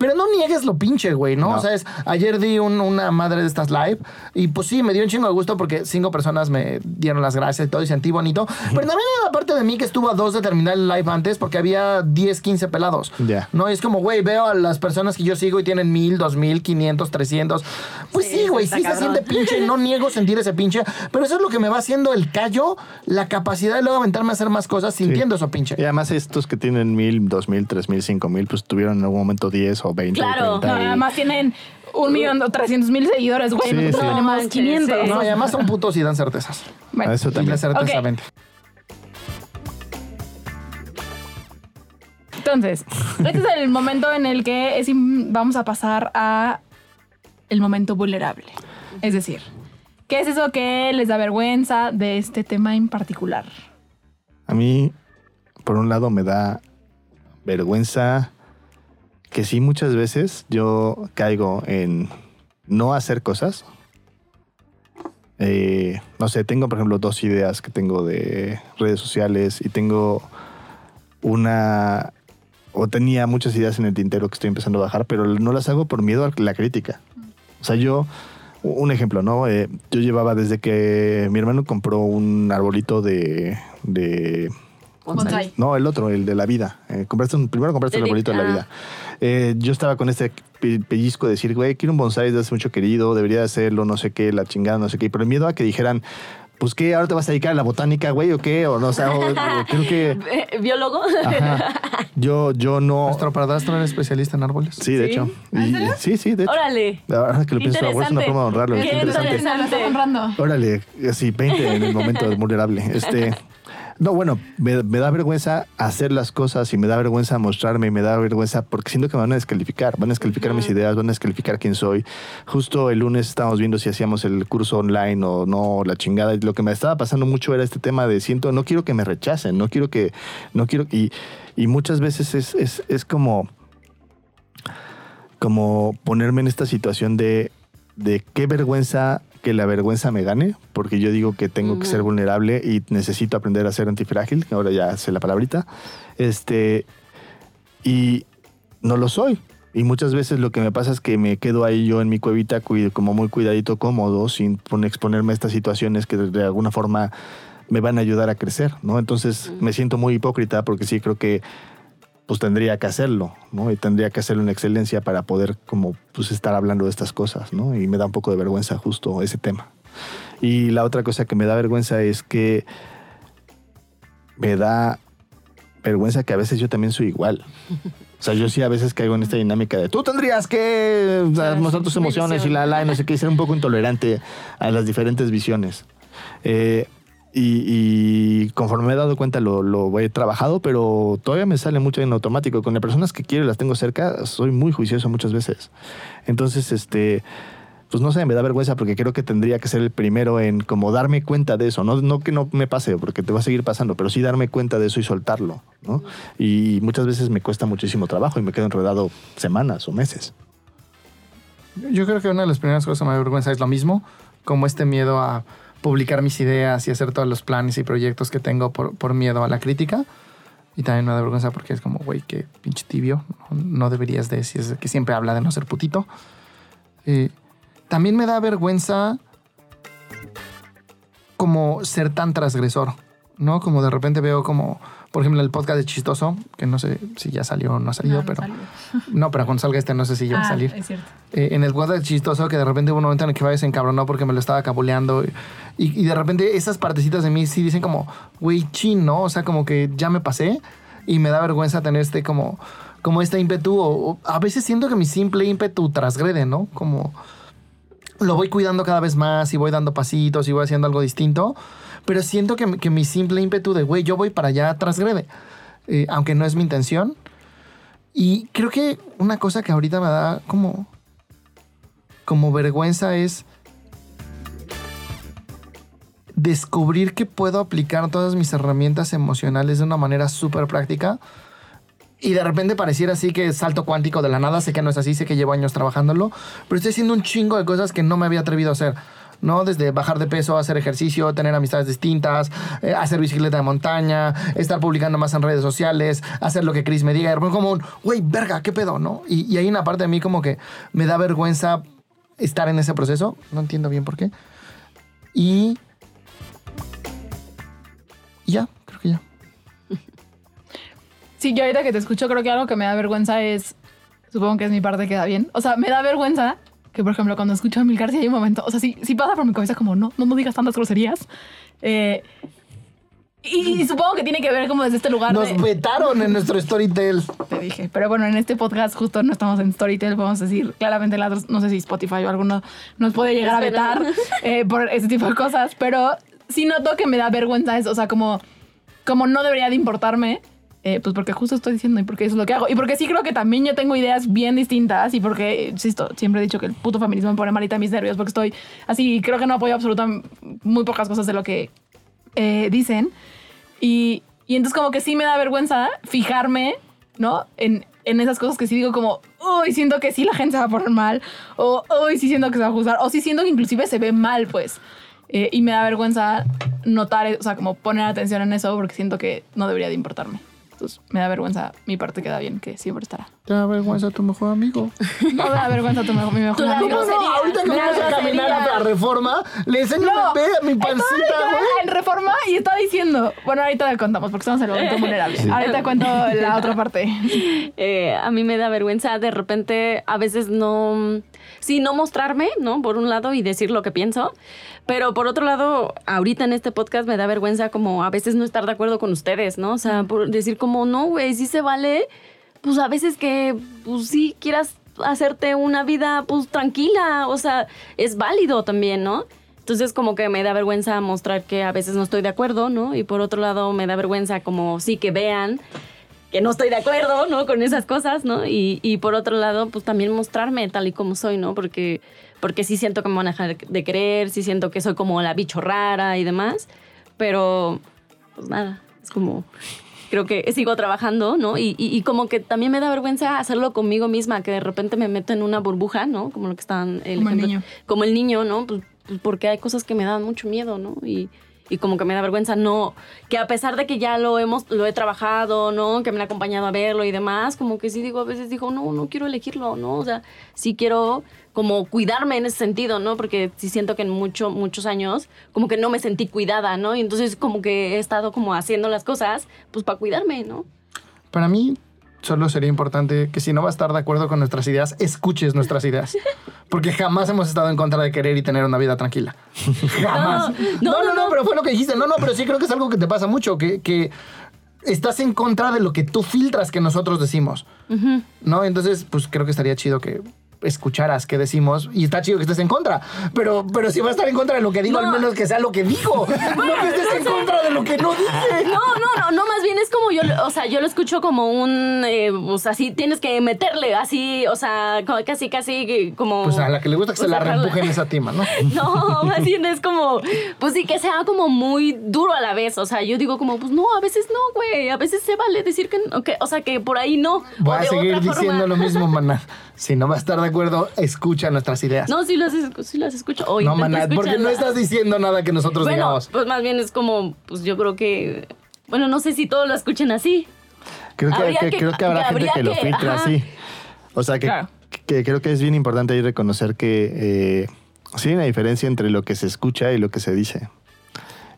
Pero no niegues lo pinche, güey, ¿no? No. O sea, es, ayer di un- una madre de estas live y pues sí, me dio un chingo de gusto porque cinco personas me dieron las gracias y todo y sentí bonito. Pero también hay una parte de mí que estuvo a dos de terminar el live antes porque había 10, 15 pelados. Ya. No, es como, güey, veo a las personas que yo sigo y tienen mil, dos mil, quinientos, trescientos. Pues Sí, sí, güey, está sí se siente pinche, no niego sentir ese pinche, pero eso es lo que me va haciendo el callo, la capacidad de luego aventarme a hacer más cosas sintiendo eso pinche. Y además estos que tienen mil, dos mil, tres mil, cinco mil, pues tuvieron en algún momento 10 o 20 Claro. o 30 No, y- además tienen un millón o trescientos mil seguidores, güey. Sí, Nosotros sí. tenemos No manches, 500. sí. No, y además son putos y dan certezas. Bueno, A eso también. la certeza Ok. vende. Entonces, este es el momento en el que es vamos a pasar a el momento vulnerable. Es decir, ¿qué es eso que les da vergüenza de este tema en particular? A mí, por un lado, me da vergüenza que sí muchas veces yo caigo en no hacer cosas. Eh, no sé, tengo por ejemplo dos ideas que tengo de redes sociales y tengo una o tenía muchas ideas en el tintero que estoy empezando a bajar, pero no las hago por miedo a la crítica. O sea, yo, un ejemplo, ¿no? Eh, yo llevaba desde que mi hermano compró un arbolito de, de Bonsai. no, el otro, el de la vida. Eh, compraste un, primero compraste el El de- arbolito de la ah. vida. Eh, yo estaba con este pe- pellizco de decir, güey, quiero un bonsai desde hace mucho querido, debería hacerlo, no sé qué, la chingada, no sé qué. Pero el miedo a que dijeran, pues qué, ahora te vas a dedicar a la botánica, güey, o qué, o no, o sea, o- o creo que. ¿Biólogo? Ajá. Yo, yo no. Nuestro padrastro era especialista en árboles. Sí, de ¿Sí? hecho. Y- sí, sí, de hecho. Órale. Ahora que lo pienso, es una forma de honrarlo. Qué Es interesante. interesante. Lo honrando. Órale, así 20 en el momento vulnerable. Este, no, bueno, me, me da vergüenza hacer las cosas y me da vergüenza mostrarme y me da vergüenza porque siento que me van a descalificar, van a descalificar mis ideas, van a descalificar quién soy. Justo el lunes estábamos viendo si hacíamos el curso online o no, la chingada. Y lo que me estaba pasando mucho era este tema de siento, no quiero que me rechacen, no quiero que, no quiero, y, y muchas veces es, es, es como, como ponerme en esta situación de, de qué vergüenza que la vergüenza me gane, porque yo digo que tengo que ser vulnerable y necesito aprender a ser antifrágil, que ahora ya sé la palabrita, este, y no lo soy. Y muchas veces lo que me pasa es que me quedo ahí yo en mi cuevita como muy cuidadito, cómodo, sin pon- exponerme a estas situaciones que de, de alguna forma me van a ayudar a crecer, ¿no? Entonces me siento muy hipócrita porque sí creo que pues tendría que hacerlo, ¿no? Y tendría que hacerlo en excelencia para poder como pues estar hablando de estas cosas, ¿no? Y me da un poco de vergüenza justo ese tema. Y la otra cosa que me da vergüenza es que me da vergüenza que a veces yo también soy igual. O sea, yo sí a veces caigo en esta dinámica de tú tendrías que mostrar tus emociones y la, la, y no sé qué, y ser un poco intolerante a las diferentes visiones. Eh, y, y conforme me he dado cuenta lo, lo he trabajado, pero todavía me sale mucho en automático. Con las personas que quiero y las tengo cerca, soy muy juicioso muchas veces. Entonces, este, pues no sé, me da vergüenza porque creo que tendría que ser el primero en como darme cuenta de eso. No, no que no me pase, porque te va a seguir pasando, pero sí darme cuenta de eso y soltarlo. ¿no? Y muchas veces me cuesta muchísimo trabajo y me quedo enredado semanas o meses. Yo creo que una de las primeras cosas que me da vergüenza es lo mismo, como este miedo a publicar mis ideas y hacer todos los planes y proyectos que tengo por, por miedo a la crítica. Y también me da vergüenza porque es como, güey, qué pinche tibio. No, no deberías de decir que siempre habla de no ser putito. Eh, también me da vergüenza como ser tan transgresor, ¿no? Como de repente veo como, por ejemplo, el podcast de Chistoso, que no sé si ya salió o no ha salido, No, no pero... salió. No, pero cuando salga este no sé si ya va a Ah, salir. es cierto. Eh, en el podcast de Chistoso, que de repente hubo un momento en el que se encabronó porque me lo estaba cabuleando. Y, y de repente esas partecitas de mí sí dicen como, güey, chin, ¿no? O sea, como que ya me pasé y me da vergüenza tener este como, como este ímpetu. O, o a veces siento que mi simple ímpetu transgrede, ¿no? Como lo voy cuidando cada vez más y voy dando pasitos y voy haciendo algo distinto. Pero siento que, que mi simple ímpetu de, güey, yo voy para allá transgrede. Eh, aunque no es mi intención. Y creo que una cosa que ahorita me da como, como vergüenza es descubrir que puedo aplicar todas mis herramientas emocionales de una manera súper práctica. Y de repente pareciera así que salto cuántico de la nada. Sé que no es así, sé que llevo años trabajándolo. Pero estoy haciendo un chingo de cosas que no me había atrevido a hacer. ¿No? Desde bajar de peso, hacer ejercicio, tener amistades distintas, eh, hacer bicicleta de montaña, estar publicando más en redes sociales, hacer lo que Chris me diga. Y como un, güey, verga, ¿qué pedo, no? Y, y hay una parte de mí como que me da vergüenza estar en ese proceso. No entiendo bien por qué. Y... y ya, creo que ya. Sí, yo ahorita que te escucho, creo que algo que me da vergüenza es. Supongo que es mi parte que da bien. O sea, me da vergüenza que, por ejemplo, cuando escucho a Milcar, si hay un momento. O sea, sí, sí pasa por mi cabeza como, no, no, no digas tantas groserías. Eh, y, y supongo que tiene que ver como desde este lugar Nos de. vetaron en nuestro Storytel. Te dije. Pero bueno, en este podcast justo no estamos en Storytel, podemos decir claramente, la- no sé si Spotify o alguno nos puede llegar a vetar eh, por ese tipo de cosas, pero sí noto que me da vergüenza eso, o sea, como, como no debería de importarme, eh, pues porque justo estoy diciendo y porque eso es lo que hago. Y porque sí creo que también yo tengo ideas bien distintas y porque, insisto, siempre he dicho que el puto feminismo me pone malita mis nervios porque estoy así creo que no apoyo absolutamente muy pocas cosas de lo que eh, dicen. Y, y entonces como que sí me da vergüenza fijarme, ¿no? En, en esas cosas que sí digo como, uy, siento que sí la gente se va a poner mal, o uy, sí siento que se va a juzgar, o sí siento que inclusive se ve mal, pues. Eh, y me da vergüenza notar, o sea, como poner atención en eso porque siento que no debería de importarme. Entonces me da vergüenza mi parte queda bien, que siempre estará. Te da vergüenza tu mejor amigo. No me da vergüenza tu mejor, mi mejor amigo. ¿Cómo no? Ahorita que vamos a caminar a la reforma, le enseño No, a mi, mi pancita, güey. en reforma y está diciendo. Bueno, ahorita le contamos porque estamos en el momento vulnerable. Ahorita cuento la otra parte. Eh, a mí me da vergüenza de repente, a veces no, sí, no mostrarme, ¿no? Por un lado y decir lo que pienso, pero por otro lado, ahorita en este podcast me da vergüenza como a veces no estar de acuerdo con ustedes, ¿no? O sea, por decir como, no, güey, sí se vale, pues a veces que, pues sí quieras hacerte una vida, pues tranquila, o sea, es válido también, ¿no? Entonces como que me da vergüenza mostrar que a veces no estoy de acuerdo, ¿no? Y por otro lado me da vergüenza como sí que vean que no estoy de acuerdo, ¿no? Con esas cosas, ¿no? Y, y por otro lado, pues también mostrarme tal y como soy, ¿no? Porque, porque sí siento que me van a dejar de creer, sí siento que soy como la bicho rara y demás, pero pues nada, es como... Creo que sigo trabajando, ¿no? Y, y, y como que también me da vergüenza hacerlo conmigo misma, que de repente me meto en una burbuja, ¿no? Como lo que estaban... El Como el niño. Como el niño, ¿no? Pues, pues porque hay cosas que me dan mucho miedo, ¿no? Y, y como que me da vergüenza no que a pesar de que ya lo hemos lo he trabajado no que me han acompañado a verlo y demás como que sí digo a veces digo no no quiero elegirlo no o sea sí quiero como cuidarme en ese sentido no porque sí siento que en mucho, muchos años como que no me sentí cuidada no y entonces como que he estado como haciendo las cosas pues para cuidarme no Para mí, solo sería importante que si no va a estar de acuerdo con nuestras ideas, escuches nuestras ideas. Porque jamás hemos estado en contra de querer y tener una vida tranquila. jamás. No, No, no, no, no, no. pero fue lo que dijiste. No, no, pero sí creo que es algo que te pasa mucho, que, que estás en contra de lo que tú filtras que nosotros decimos. ¿No? Entonces, pues creo que estaría chido que escucharas qué decimos y está chido que estés en contra pero pero si va a estar en contra de lo que digo No. al menos que sea lo que digo no que estés en contra de lo que no dije No, no, no, no, más bien es como yo, o sea, yo lo escucho como un, eh, pues así, tienes que meterle, así, o sea, casi, casi como... pues a la que le gusta que se la reempujen esa tima no No, más bien es como, pues sí, que sea como muy duro a la vez. O sea, yo digo como, pues no, a veces no, güey. A veces se vale decir que, que- o sea, que por ahí no. Voy o a seguir diciendo forma. lo mismo, maná. Si no va a estar de acuerdo, escucha nuestras ideas. No, sí las, sí las escucho. O No, maná, porque no estás diciendo nada que nosotros Bueno, digamos. pues más bien es como, pues yo creo que, bueno, no sé si todos lo escuchen así. Creo que, Habría que- que- creo que habrá que gente que lo filtra ajá. así. O sea, que, Claro. que creo que es bien importante ahí reconocer que, eh, Sí, hay una diferencia entre lo que se escucha y lo que se dice.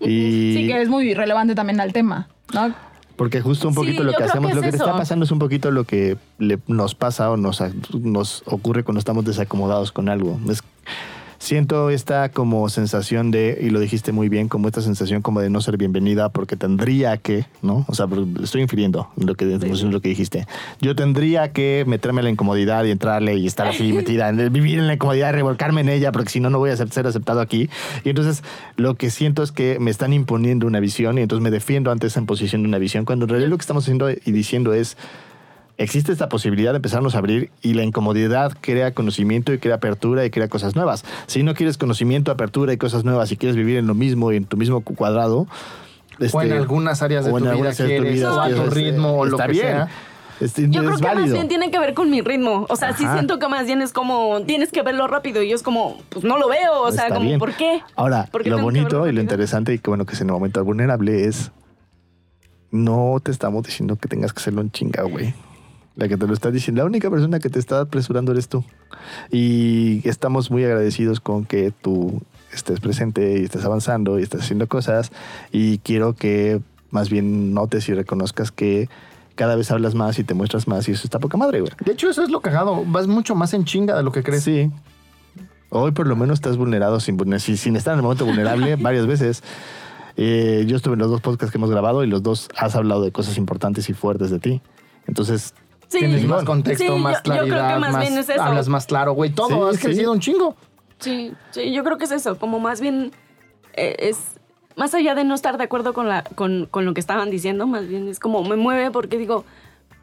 Y Sí, que es muy relevante también al tema, ¿no? Porque justo un Sí, poquito lo que hacemos, que lo que te está pasando es un poquito lo que le- nos pasa o nos, nos ocurre cuando estamos desacomodados con algo. Es- siento esta como sensación de, y lo dijiste muy bien, como esta sensación como de no ser bienvenida porque tendría que, ¿no? O sea, estoy infiriendo lo que, lo que dijiste. Yo tendría que meterme en la incomodidad y entrarle y estar así metida, en, vivir en la incomodidad y revolcarme en ella porque si no, no voy a ser, ser aceptado aquí. Y entonces lo que siento es que me están imponiendo una visión y entonces me defiendo ante esa imposición de una visión cuando en realidad lo que estamos haciendo y diciendo es existe esta posibilidad de empezarnos a abrir y la incomodidad crea conocimiento y crea apertura y crea cosas nuevas. Si no quieres conocimiento, apertura y cosas nuevas y quieres vivir en lo mismo y en tu mismo cu- cuadrado, o en este, algunas áreas de o en tu vida algunas áreas de tu quieres, vida o a tu quieres, ritmo, o lo está que bien. sea. Este, Yo creo que más válido. bien tiene que ver con mi ritmo. O sea, sí Ajá. siento que más bien es como, tienes que verlo rápido. Y yo es como, pues no lo veo. O sea, Está como, bien. ¿por qué? Ahora, ¿Por qué lo bonito y lo interesante y que bueno que es en el momento vulnerable es no te estamos diciendo que tengas que hacerlo en chinga, güey. La que te lo está diciendo, la única persona que te está apresurando eres tú. Y estamos muy agradecidos con que tú estés presente y estés avanzando y estés haciendo cosas. Y quiero que más bien notes y reconozcas que cada vez hablas más y te muestras más y eso está poca madre, güey. De hecho, eso es lo cagado. Vas mucho más en chinga de lo que crees. Sí. Hoy por lo menos estás vulnerado sin, vulner- sin, sin estar en el momento vulnerable varias veces. Eh, yo estuve en los dos podcasts que hemos grabado y los dos has hablado de cosas importantes y fuertes de ti. Entonces, Sí. Tienes más contexto, Sí, más yo- yo creo que claridad, más bien es eso. hablas más claro, güey. Todo, Sí, has sí. crecido un chingo. Sí, sí, yo creo que es eso, como más bien eh, es más allá de no estar de acuerdo con, la, con, con lo que estaban diciendo, más bien es como me mueve porque digo,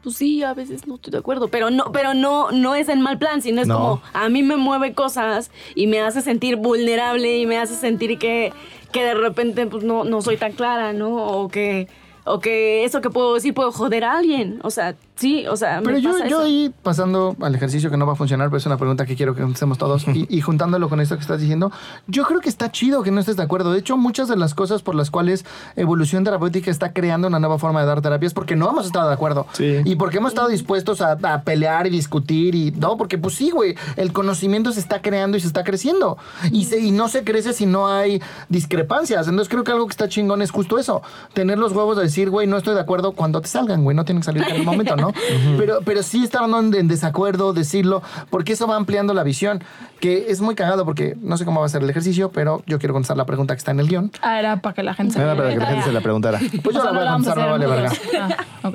pues sí, a veces no estoy de acuerdo, pero no, pero no, no es en mal plan, sino es No. como a mí me mueve cosas y me hace sentir vulnerable y me hace sentir que, que de repente pues no, no soy tan clara, ¿no? O que, o que eso que puedo decir puedo joder a alguien. O sea, sí, o sea, Pero me yo, pasa yo eso. ahí, pasando al ejercicio que no va a funcionar, pero es una pregunta que quiero que contestemos todos, y, y juntándolo con esto que estás diciendo, yo creo que está chido que no estés de acuerdo. De hecho, muchas de las cosas por las cuales evolución terapéutica está creando una nueva forma de dar terapias, porque no hemos estado de acuerdo. Sí. Y porque hemos estado dispuestos a, a pelear y discutir, y no, porque pues sí, güey, el conocimiento se está creando y se está creciendo. Y, se, y no se crece si no hay discrepancias. Entonces creo que algo que está chingón es justo eso, tener los huevos de decir, güey, no estoy de acuerdo cuando te salgan, güey, no tienen que salir en el momento, ¿no? Pero, pero sí estar en, en desacuerdo, decirlo, porque eso va ampliando la visión, que es muy cagado porque no sé cómo va a ser el ejercicio, pero yo quiero contestar la pregunta que está en el guion. Ah, era para que la gente se Era para que la gente se la preguntara. Pues yo O sea, la voy a contestar, no vale verga. Ah.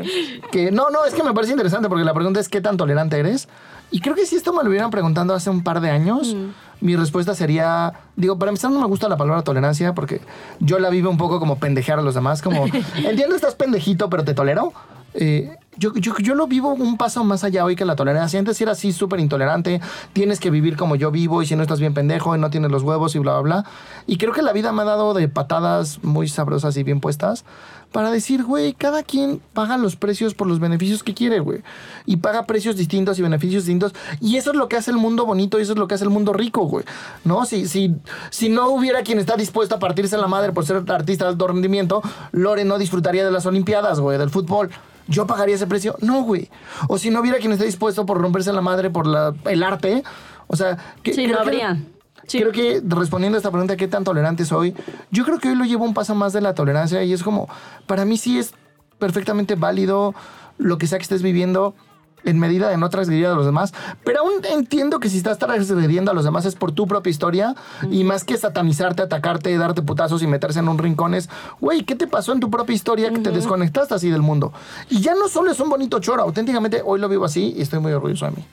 Que no, no, es que me parece interesante porque la pregunta es qué tan tolerante eres. Y creo que si esto me lo hubieran preguntando hace un par de años, mi respuesta sería, digo, para empezar no me gusta la palabra tolerancia porque yo la vivo un poco como pendejear a los demás, como, entiendo estás pendejito pero te tolero. Eh, yo, yo, yo lo vivo un paso más allá hoy que la tolerancia. Antes era así súper intolerante, tienes que vivir como yo vivo y si no estás bien pendejo y no tienes los huevos y bla, bla, bla. Y creo que la vida me ha dado de patadas muy sabrosas y bien puestas para decir, güey, cada quien paga los precios por los beneficios que quiere, güey. Y paga precios distintos y beneficios distintos. Y eso es lo que hace el mundo bonito y eso es lo que hace el mundo rico, güey. ¿No? Si, si, si no hubiera quien está dispuesto a partirse la madre por ser artista de alto rendimiento, Lore no disfrutaría de las Olimpiadas, güey, del fútbol. ¿Yo pagaría ese precio? No, güey. O si no hubiera quien esté dispuesto por romperse la madre por la, el arte, o sea... Que, Sí, no que- habría. Sí. Creo que respondiendo a esta pregunta, ¿qué tan tolerante soy? Yo creo que hoy lo llevo un paso más de la tolerancia y es como, para mí sí es perfectamente válido lo que sea que estés viviendo en medida de no transgredir a los demás, pero aún entiendo que si estás transgrediendo a los demás es por tu propia historia y más que satanizarte, atacarte, darte putazos y meterse en un rincón es, güey, ¿qué te pasó en tu propia historia que te desconectaste así del mundo? Y ya no solo es un bonito choro, auténticamente hoy lo vivo así y estoy muy orgulloso de mí.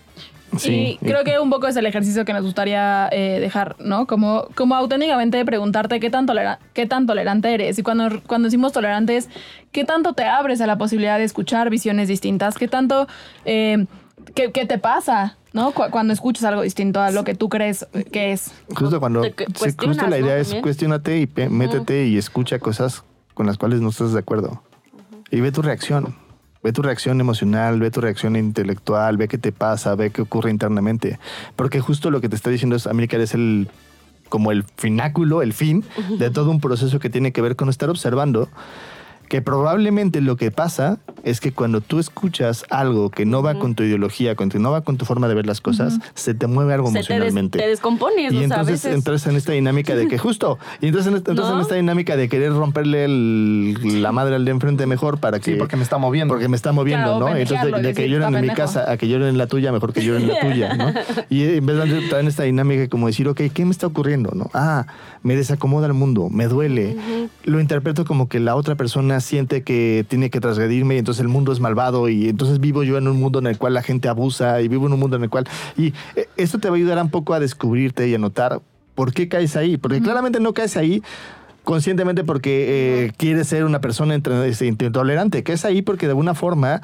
Sí. y creo que un poco es el ejercicio que nos gustaría eh, dejar, ¿no? Como, como auténticamente preguntarte qué tan, tolera- qué tan tolerante eres. Y cuando, cuando decimos tolerantes, ¿qué tanto te abres a la posibilidad de escuchar visiones distintas? ¿Qué tanto... eh, ¿qué, qué te pasa? ¿No? Cu- cuando escuchas algo distinto a lo que tú crees que es. Justo cuando. Cuestionas, la ¿no? idea es cuestionate y métete y escucha cosas con las cuales no estás de acuerdo. Y ve tu reacción. Ve tu reacción emocional, ve tu reacción intelectual, ve qué te pasa, ve qué ocurre internamente. Porque justo lo que te está diciendo es, América, es el como el fináculo, el fin de todo un proceso que tiene que ver con estar observando Que probablemente lo que pasa es que cuando tú escuchas algo que no va con tu ideología, con, que no va con tu forma de ver las cosas, se te mueve algo Se te, des- emocionalmente. te descompones, Y o sea, a entonces veces. entras en esta dinámica de que justo, y entonces, en, entonces ¿No? en esta dinámica de querer romperle el- la madre al de enfrente mejor para que... Sí, porque me está moviendo. Porque me está moviendo, Claro, ¿no? Entonces, de, de que decir, lloren en mi casa a que lloren en la tuya, mejor que lloren en la tuya, ¿no? Y en vez de entrar en esta dinámica como decir, ok, ¿qué me está ocurriendo, no? Ah, me desacomoda el mundo, me duele. Lo interpreto como que la otra persona siente que tiene que transgredirme y entonces el mundo es malvado y entonces vivo yo en un mundo en el cual la gente abusa y vivo en un mundo en el cual... Y eh, esto te va a ayudar un poco a descubrirte y a notar por qué caes ahí, porque claramente no caes ahí conscientemente porque eh, quieres ser una persona este, intolerante, caes ahí porque de alguna forma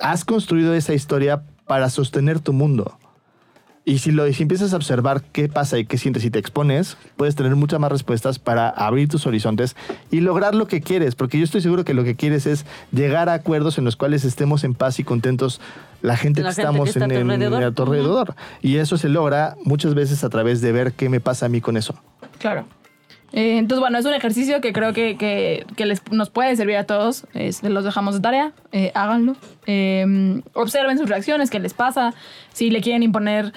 has construido esa historia para sostener tu mundo. Y si, lo, y si empiezas a observar qué pasa y qué sientes y te expones, puedes tener muchas más respuestas para abrir tus horizontes y lograr lo que quieres. Porque yo estoy seguro que lo que quieres es llegar a acuerdos en los cuales estemos en paz y contentos la gente La que gente estamos que en, en- alrededor. Y eso se logra muchas veces a través de ver qué me pasa a mí con eso. Claro. Eh, entonces, bueno, es un ejercicio que creo que, que- que les, nos puede servir a todos. Los dejamos de tarea. eh, háganlo. Eh, observen sus reacciones, qué les pasa. Si le quieren imponer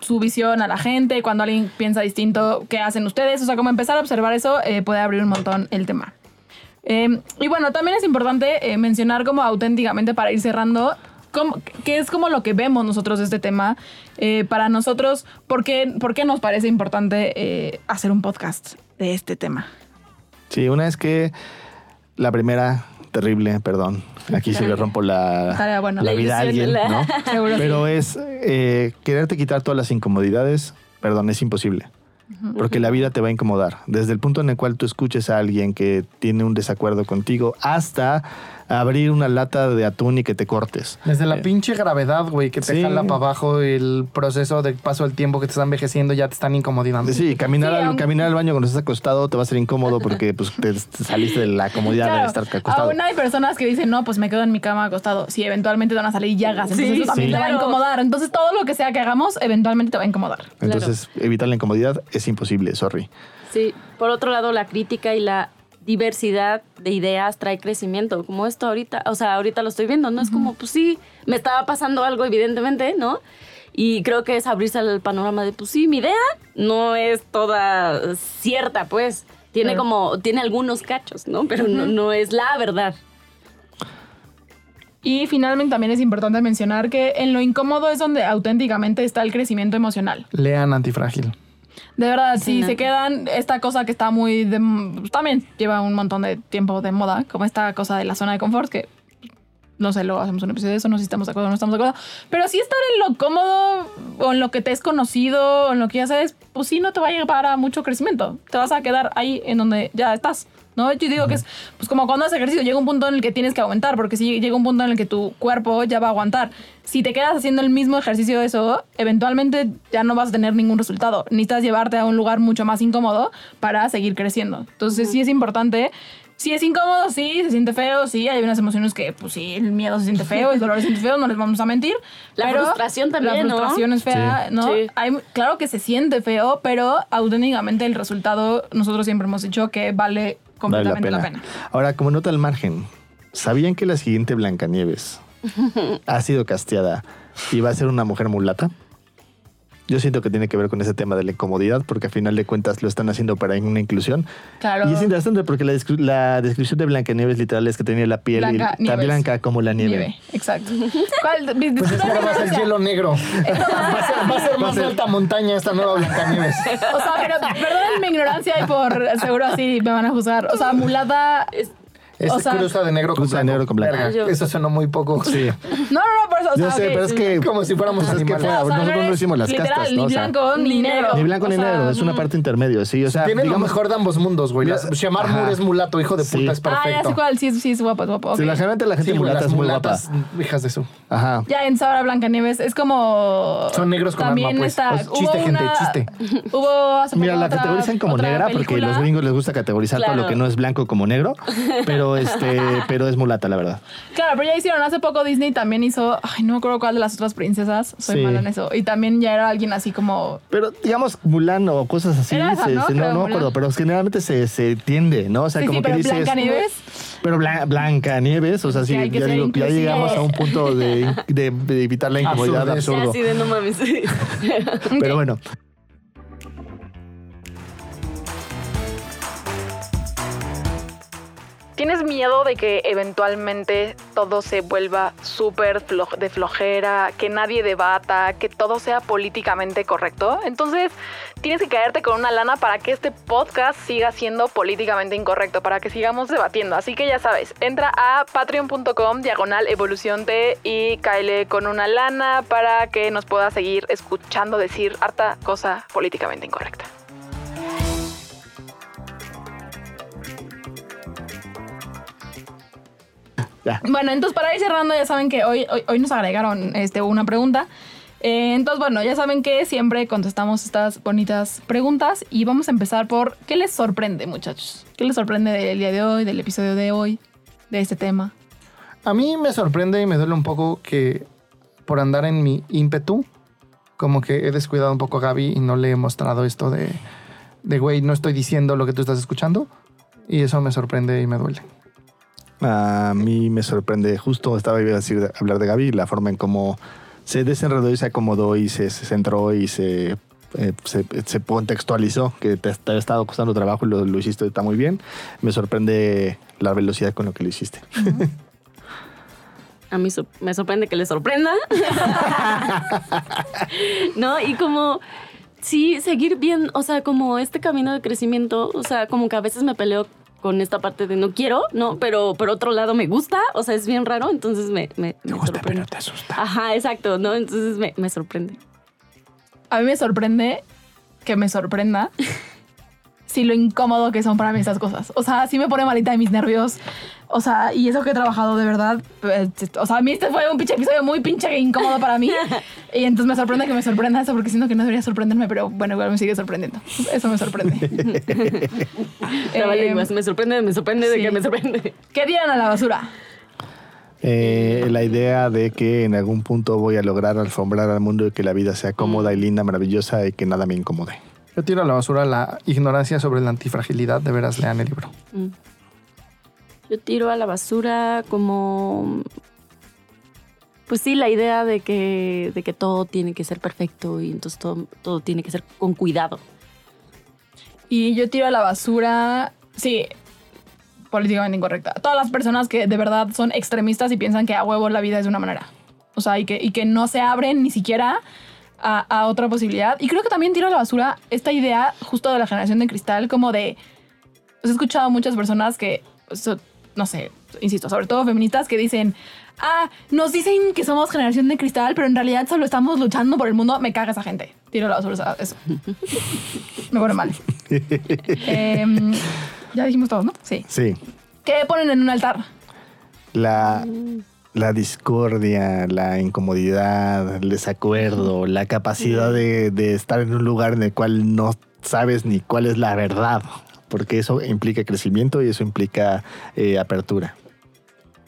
su visión a la gente, cuando alguien piensa distinto, qué hacen ustedes. O sea, como empezar a observar eso puede abrir un montón el tema. Y bueno, también es importante mencionar como auténticamente para ir cerrando, cómo- qué es como lo que vemos nosotros de este tema. Para nosotros, ¿por qué, nos parece importante hacer un podcast de este tema? Sí, una vez que la primera, terrible, perdón, aquí sí le rompo la, Estaría bueno. la La vida a alguien, la- ¿no? Seguro Pero es eh, quererte quitar todas las incomodidades, perdón, es imposible. Porque la vida te va a incomodar. Desde el punto en el cual tú escuches a alguien que tiene un desacuerdo contigo hasta abrir una lata de atún y que te cortes. Desde la Eh, pinche gravedad, güey, que te Sí. jala para abajo, el proceso de paso del tiempo que te está envejeciendo ya te están incomodando. Sí, caminar, Sí, al, aunque- caminar al baño cuando estás acostado te va a ser incómodo porque pues, te, te saliste de la comodidad de estar acostado. aún hay personas que dicen, no, pues me quedo en mi cama acostado. Sí, eventualmente te van a salir llagas. Entonces Sí, eso también sí. te va a incomodar. Entonces todo lo que sea que hagamos, eventualmente te va a incomodar. Entonces, evitar la incomodidad es imposible, sorry. Sí, por otro lado, la crítica y la diversidad de ideas trae crecimiento, como esto ahorita, o sea, ahorita lo estoy viendo, ¿no? Es como, pues sí, me estaba pasando algo, evidentemente, ¿no? Y creo que es abrirse al panorama de, pues sí, mi idea no es toda cierta, pues. Tiene Claro. como, tiene algunos cachos, ¿no? Pero no, no es la verdad. Y finalmente también es importante mencionar que en lo incómodo es donde auténticamente está el crecimiento emocional. Lean antifrágil. De verdad, si no. se quedan esta cosa que está muy de, pues, también lleva un montón de tiempo de moda, como esta cosa de la zona de confort que no sé, luego hacemos un episodio de eso, no sé si estamos de acuerdo o no estamos de acuerdo. Pero si estar en lo cómodo o en lo que te es conocido o en lo que ya sabes, pues sí no te va a llevar a mucho crecimiento. Te vas a quedar ahí en donde ya estás. ¿No? Yo digo que es pues como cuando haces ejercicio, llega un punto en el que tienes que aumentar, porque si llega un punto en el que tu cuerpo ya va a aguantar. Si te quedas haciendo el mismo ejercicio de eso, eventualmente ya no vas a tener ningún resultado. Necesitas llevarte a un lugar mucho más incómodo para seguir creciendo. Entonces sí es importante Sí, es incómodo, sí, se siente feo, sí, hay unas emociones que, pues sí, el miedo se siente feo, el dolor se siente feo, no les vamos a mentir. La pero frustración también, La ¿no? frustración es fea, Sí. ¿no? Sí. Hay, claro que se siente feo, pero auténticamente el resultado, nosotros siempre hemos dicho que vale Vale la completamente pena. la pena. Ahora, como nota al margen, ¿sabían que la siguiente Blancanieves ha sido casteada y va a ser una mujer mulata? Yo siento que tiene que ver con ese tema de la incomodidad, porque a final de cuentas lo están haciendo para una inclusión. Claro. Y es interesante porque la, descri- la descripción de Blancanieves literal es que tenía la piel Blanca y- tan nieves. blanca como la nieve. Nieve, exacto. ¿Cuál? Pues es ahora va a ser hielo negro. Va a ser, va a ser más de alta montaña esta nueva Blancanieves. O sea, pero perdón mi ignorancia y por seguro así me van a juzgar. O sea, mulata. Es- Es O sea- cruza de negro con Cruza de blanco. negro con blanco. Verga, Yo- Eso sonó muy poco. Sí. No, no, no, por eso. O Yo sea, sé, ok, pero es sí. que Como si fuéramos es que fue- O sea, nosotros no hicimos las literal, castas, ¿no? O Ni sea, blanco ni ni negro. Ni blanco ni O sea, negro, es una mm. parte intermedio, sí. O sea, Tiene lo digamos- mejor de ambos mundos, güey. Mira, ajá. Moore es mulato, hijo de Sí. puta, es Ah, ya perfecto. sé cuál. Sí, sí, es guapo, es guapo. Sí, la generalmente la gente Sí, mulata es muy guapa. mulatas, hijas de su. Ajá. Ya en Sabra Blancanieves es como. Son negros con También pues. está. Pues, chiste, hubo gente, una- chiste. Hubo hace Mira, poco la otra- categorizan como negra porque los gringos les gusta categorizar todo lo que no es blanco como negro, pero pero este, pero es mulata, la verdad. Claro, pero ya hicieron hace poco Disney también hizo, ay, no me acuerdo cuál de las otras princesas, soy Sí. mala en eso. Y también ya era alguien así como Pero digamos Mulan o cosas así, Era esa, se- ¿no? se- no, no me acuerdo, pero generalmente se, se tiende, ¿no? O sea, Sí, como sí, que pero dices. Blancanieves. Pero Blan- Blanca Nieves, o sea, sí, ya digo, llegamos a un punto de, de- de evitar la incomodidad Absurdez. Ya absurdo. así de no mames. Pero bueno, ¿Tienes miedo de que eventualmente todo se vuelva súper de flojera, que nadie debata, que todo sea políticamente correcto? Entonces, tienes que caerte con una lana para que este podcast siga siendo políticamente incorrecto, para que sigamos debatiendo. Así que ya sabes, entra a patreon.com diagonal evolución T y cáele con una lana para que nos pueda seguir escuchando decir harta cosa políticamente incorrecta. Ya. Bueno, entonces para ir cerrando, ya saben que hoy, hoy, hoy nos agregaron este, una pregunta. Eh, entonces, bueno, ya saben que siempre contestamos estas bonitas preguntas y vamos a empezar por ¿qué les sorprende, muchachos? ¿Qué les sorprende del día de hoy, del episodio de hoy, de este tema? A mí me sorprende y me duele un poco que por andar en mi ímpetu, como que he descuidado un poco a Gaby y no le he mostrado esto de, de güey, no estoy diciendo lo que tú estás escuchando. Y eso me sorprende y me duele. A mí me sorprende, justo estaba iba a decir, hablar de Gaby, la forma en cómo se desenredó y se acomodó y se, centró y se, eh, se, se contextualizó, que te, te ha estado costando trabajo y lo, lo hiciste está muy bien. Me sorprende la velocidad con lo que lo hiciste. A mí me sorprende que le sorprenda. ¿No? Y como, sí, seguir bien, o sea, como este camino de crecimiento, o sea, como que a veces me peleo con esta parte de no quiero, ¿no? Pero por otro lado me gusta, o sea, es bien raro, entonces me, me, me sorprende. te asusta. Ajá, exacto, ¿no? Entonces me, me sorprende. A mí me sorprende que me sorprenda si lo incómodo que son para mí estas cosas. O sea, sí me pone malita de mis nervios. O sea, y eso que he trabajado de verdad. eh, O sea, a mí este fue un pinche episodio muy pinche incómodo para mí. Y entonces me sorprende que me sorprenda eso porque siento que no debería sorprenderme, pero bueno, igual me sigue sorprendiendo. Eso me sorprende. Trabalenguas, me sorprende, me sorprende de sí. que me sorprende. ¿Qué tiran a la basura? Eh, la idea de que en algún punto voy a lograr alfombrar al mundo y que la vida sea cómoda y linda, maravillosa y que nada me incomode. Yo tiro a la basura la ignorancia sobre la antifragilidad. De veras, lean el libro. Mm. Yo tiro a la basura como... Pues sí, la idea de que, de que todo tiene que ser perfecto y entonces todo, todo tiene que ser con cuidado. Y yo tiro a la basura, sí, políticamente incorrecta. Todas las personas que de verdad son extremistas y piensan que a huevo la vida es de una manera. O sea, y que, y que no se abren ni siquiera a, a otra posibilidad. Y creo que también tiro a la basura esta idea justo de la generación de cristal, como de... Pues he escuchado a muchas personas que, so- no sé, insisto, sobre todo feministas que dicen, ah, nos dicen que somos generación de cristal, pero en realidad solo estamos luchando por el mundo. Me caga esa gente. Tiro a la basura eso. Me pone mal. Em, ya dijimos todo, ¿no? Sí. Sí. ¿Qué ponen en un altar? La, la discordia, la incomodidad, el desacuerdo, la capacidad de, de estar en un lugar en el cual no sabes ni cuál es la verdad, porque eso implica crecimiento y eso implica eh, apertura.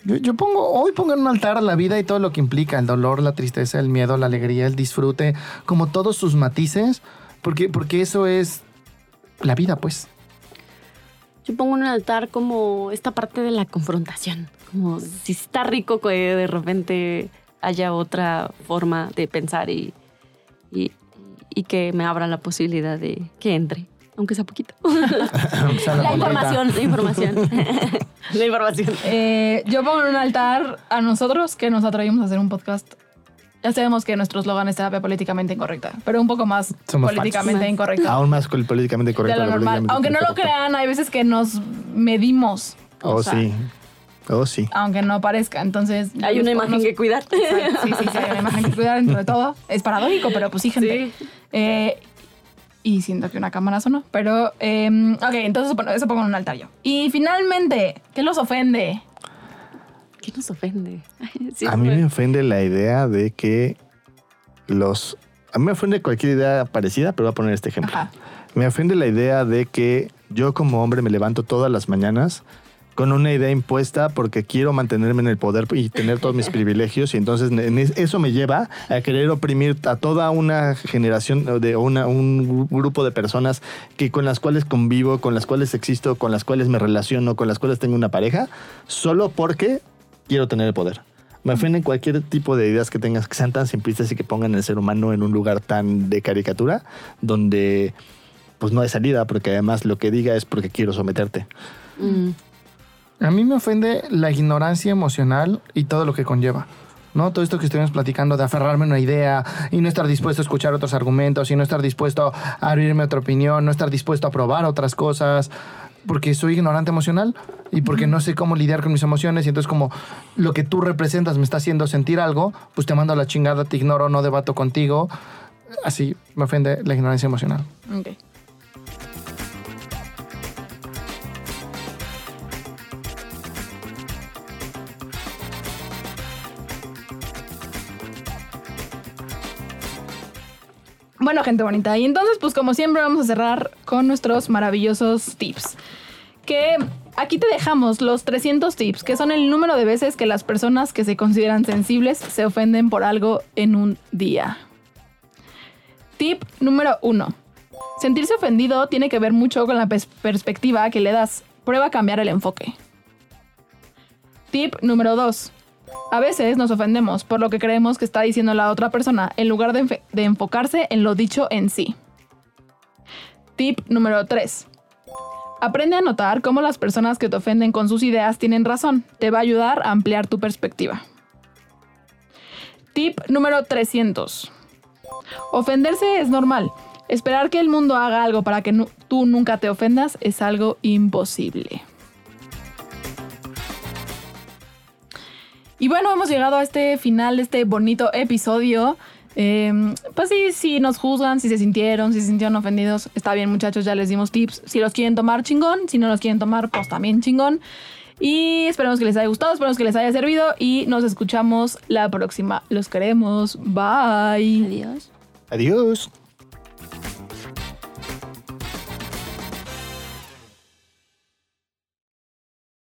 Yo, yo pongo, hoy pongo en un altar la vida y todo lo que implica, el dolor, la tristeza, el miedo, la alegría, el disfrute, como todos sus matices, porque, porque eso es la vida, pues. Yo pongo en un altar como esta parte de la confrontación. Como si está rico que de repente haya otra forma de pensar y, y, y que me abra la posibilidad de que entre, aunque sea poquito. La información, la información. la información. Eh, yo pongo en un altar a nosotros que nos atrevimos a hacer un podcast. Ya sabemos que nuestro eslogan es terapia políticamente incorrecta, pero un poco más Somos políticamente falsos. incorrecta. Aún más políticamente de correcto. lo normal. Aunque no lo crean, hay veces que nos medimos. Oh, O sea, sí. Oh, sí. Aunque no parezca. Entonces. Hay una imagen que cuidar. Sí, sí, sí, hay una imagen que cuidar dentro de todo. Es paradójico, pero pues sí, gente. Sí. Eh, y siento que una cámara sonó. Pero, eh, ok, entonces eso pongo en un altar yo. Y finalmente, ¿qué los ofende? ¿Qué nos ofende? Sí, a mí fue- me ofende la idea de que los... A mí me ofende cualquier idea parecida, pero voy a poner este ejemplo. Ajá. Me ofende la idea de que yo como hombre me levanto todas las mañanas con una idea impuesta porque quiero mantenerme en el poder y tener todos mis privilegios y entonces en es- eso me lleva a querer oprimir a toda una generación de una, un grupo de personas que con las cuales convivo, con las cuales existo, con las cuales me relaciono, con las cuales tengo una pareja, solo porque quiero tener el poder. Me ofenden cualquier tipo de ideas que tengas que sean tan simplistas y que pongan al ser humano en un lugar tan de caricatura donde pues no hay salida porque además lo que diga es porque quiero someterte. A mí me ofende la ignorancia emocional y todo lo que conlleva. ¿no? Todo esto que estuvimos platicando de aferrarme a una idea y no estar dispuesto a escuchar otros argumentos y no estar dispuesto a abrirme otra opinión, no estar dispuesto a probar otras cosas, porque soy ignorante emocional y porque no sé cómo lidiar con mis emociones y entonces como lo que tú representas me está haciendo sentir algo, pues te mando a la chingada, te ignoro, no debato contigo. Así me ofende la ignorancia emocional. Ok. Bueno, gente bonita. Y entonces, pues como siempre, vamos a cerrar con nuestros maravillosos tips. Que aquí te dejamos los 300 tips, que son el número de veces que las personas que se consideran sensibles se ofenden por algo en un día. Tip número 1. Sentirse ofendido tiene que ver mucho con la pers- perspectiva que le das. Prueba a cambiar el enfoque. Tip número 2. A veces nos ofendemos por lo que creemos que está diciendo la otra persona en lugar de, enfocarse en lo dicho en sí. Tip número 3. Aprende a notar cómo las personas que te ofenden con sus ideas tienen razón. Te va a ayudar a ampliar tu perspectiva. Tip número 300. Ofenderse es normal. Esperar que el mundo haga algo para que tú nunca te ofendas es algo imposible. Y bueno, hemos llegado a este final de este bonito episodio. Eh, pues sí, si nos juzgan, si se sintieron, si se sintieron ofendidos, está bien muchachos, ya les dimos tips. Si los quieren tomar, chingón. Si no los quieren tomar, pues también chingón. Y esperemos que les haya gustado, esperemos que les haya servido y nos escuchamos la próxima. Los queremos. Bye. Adiós. Adiós.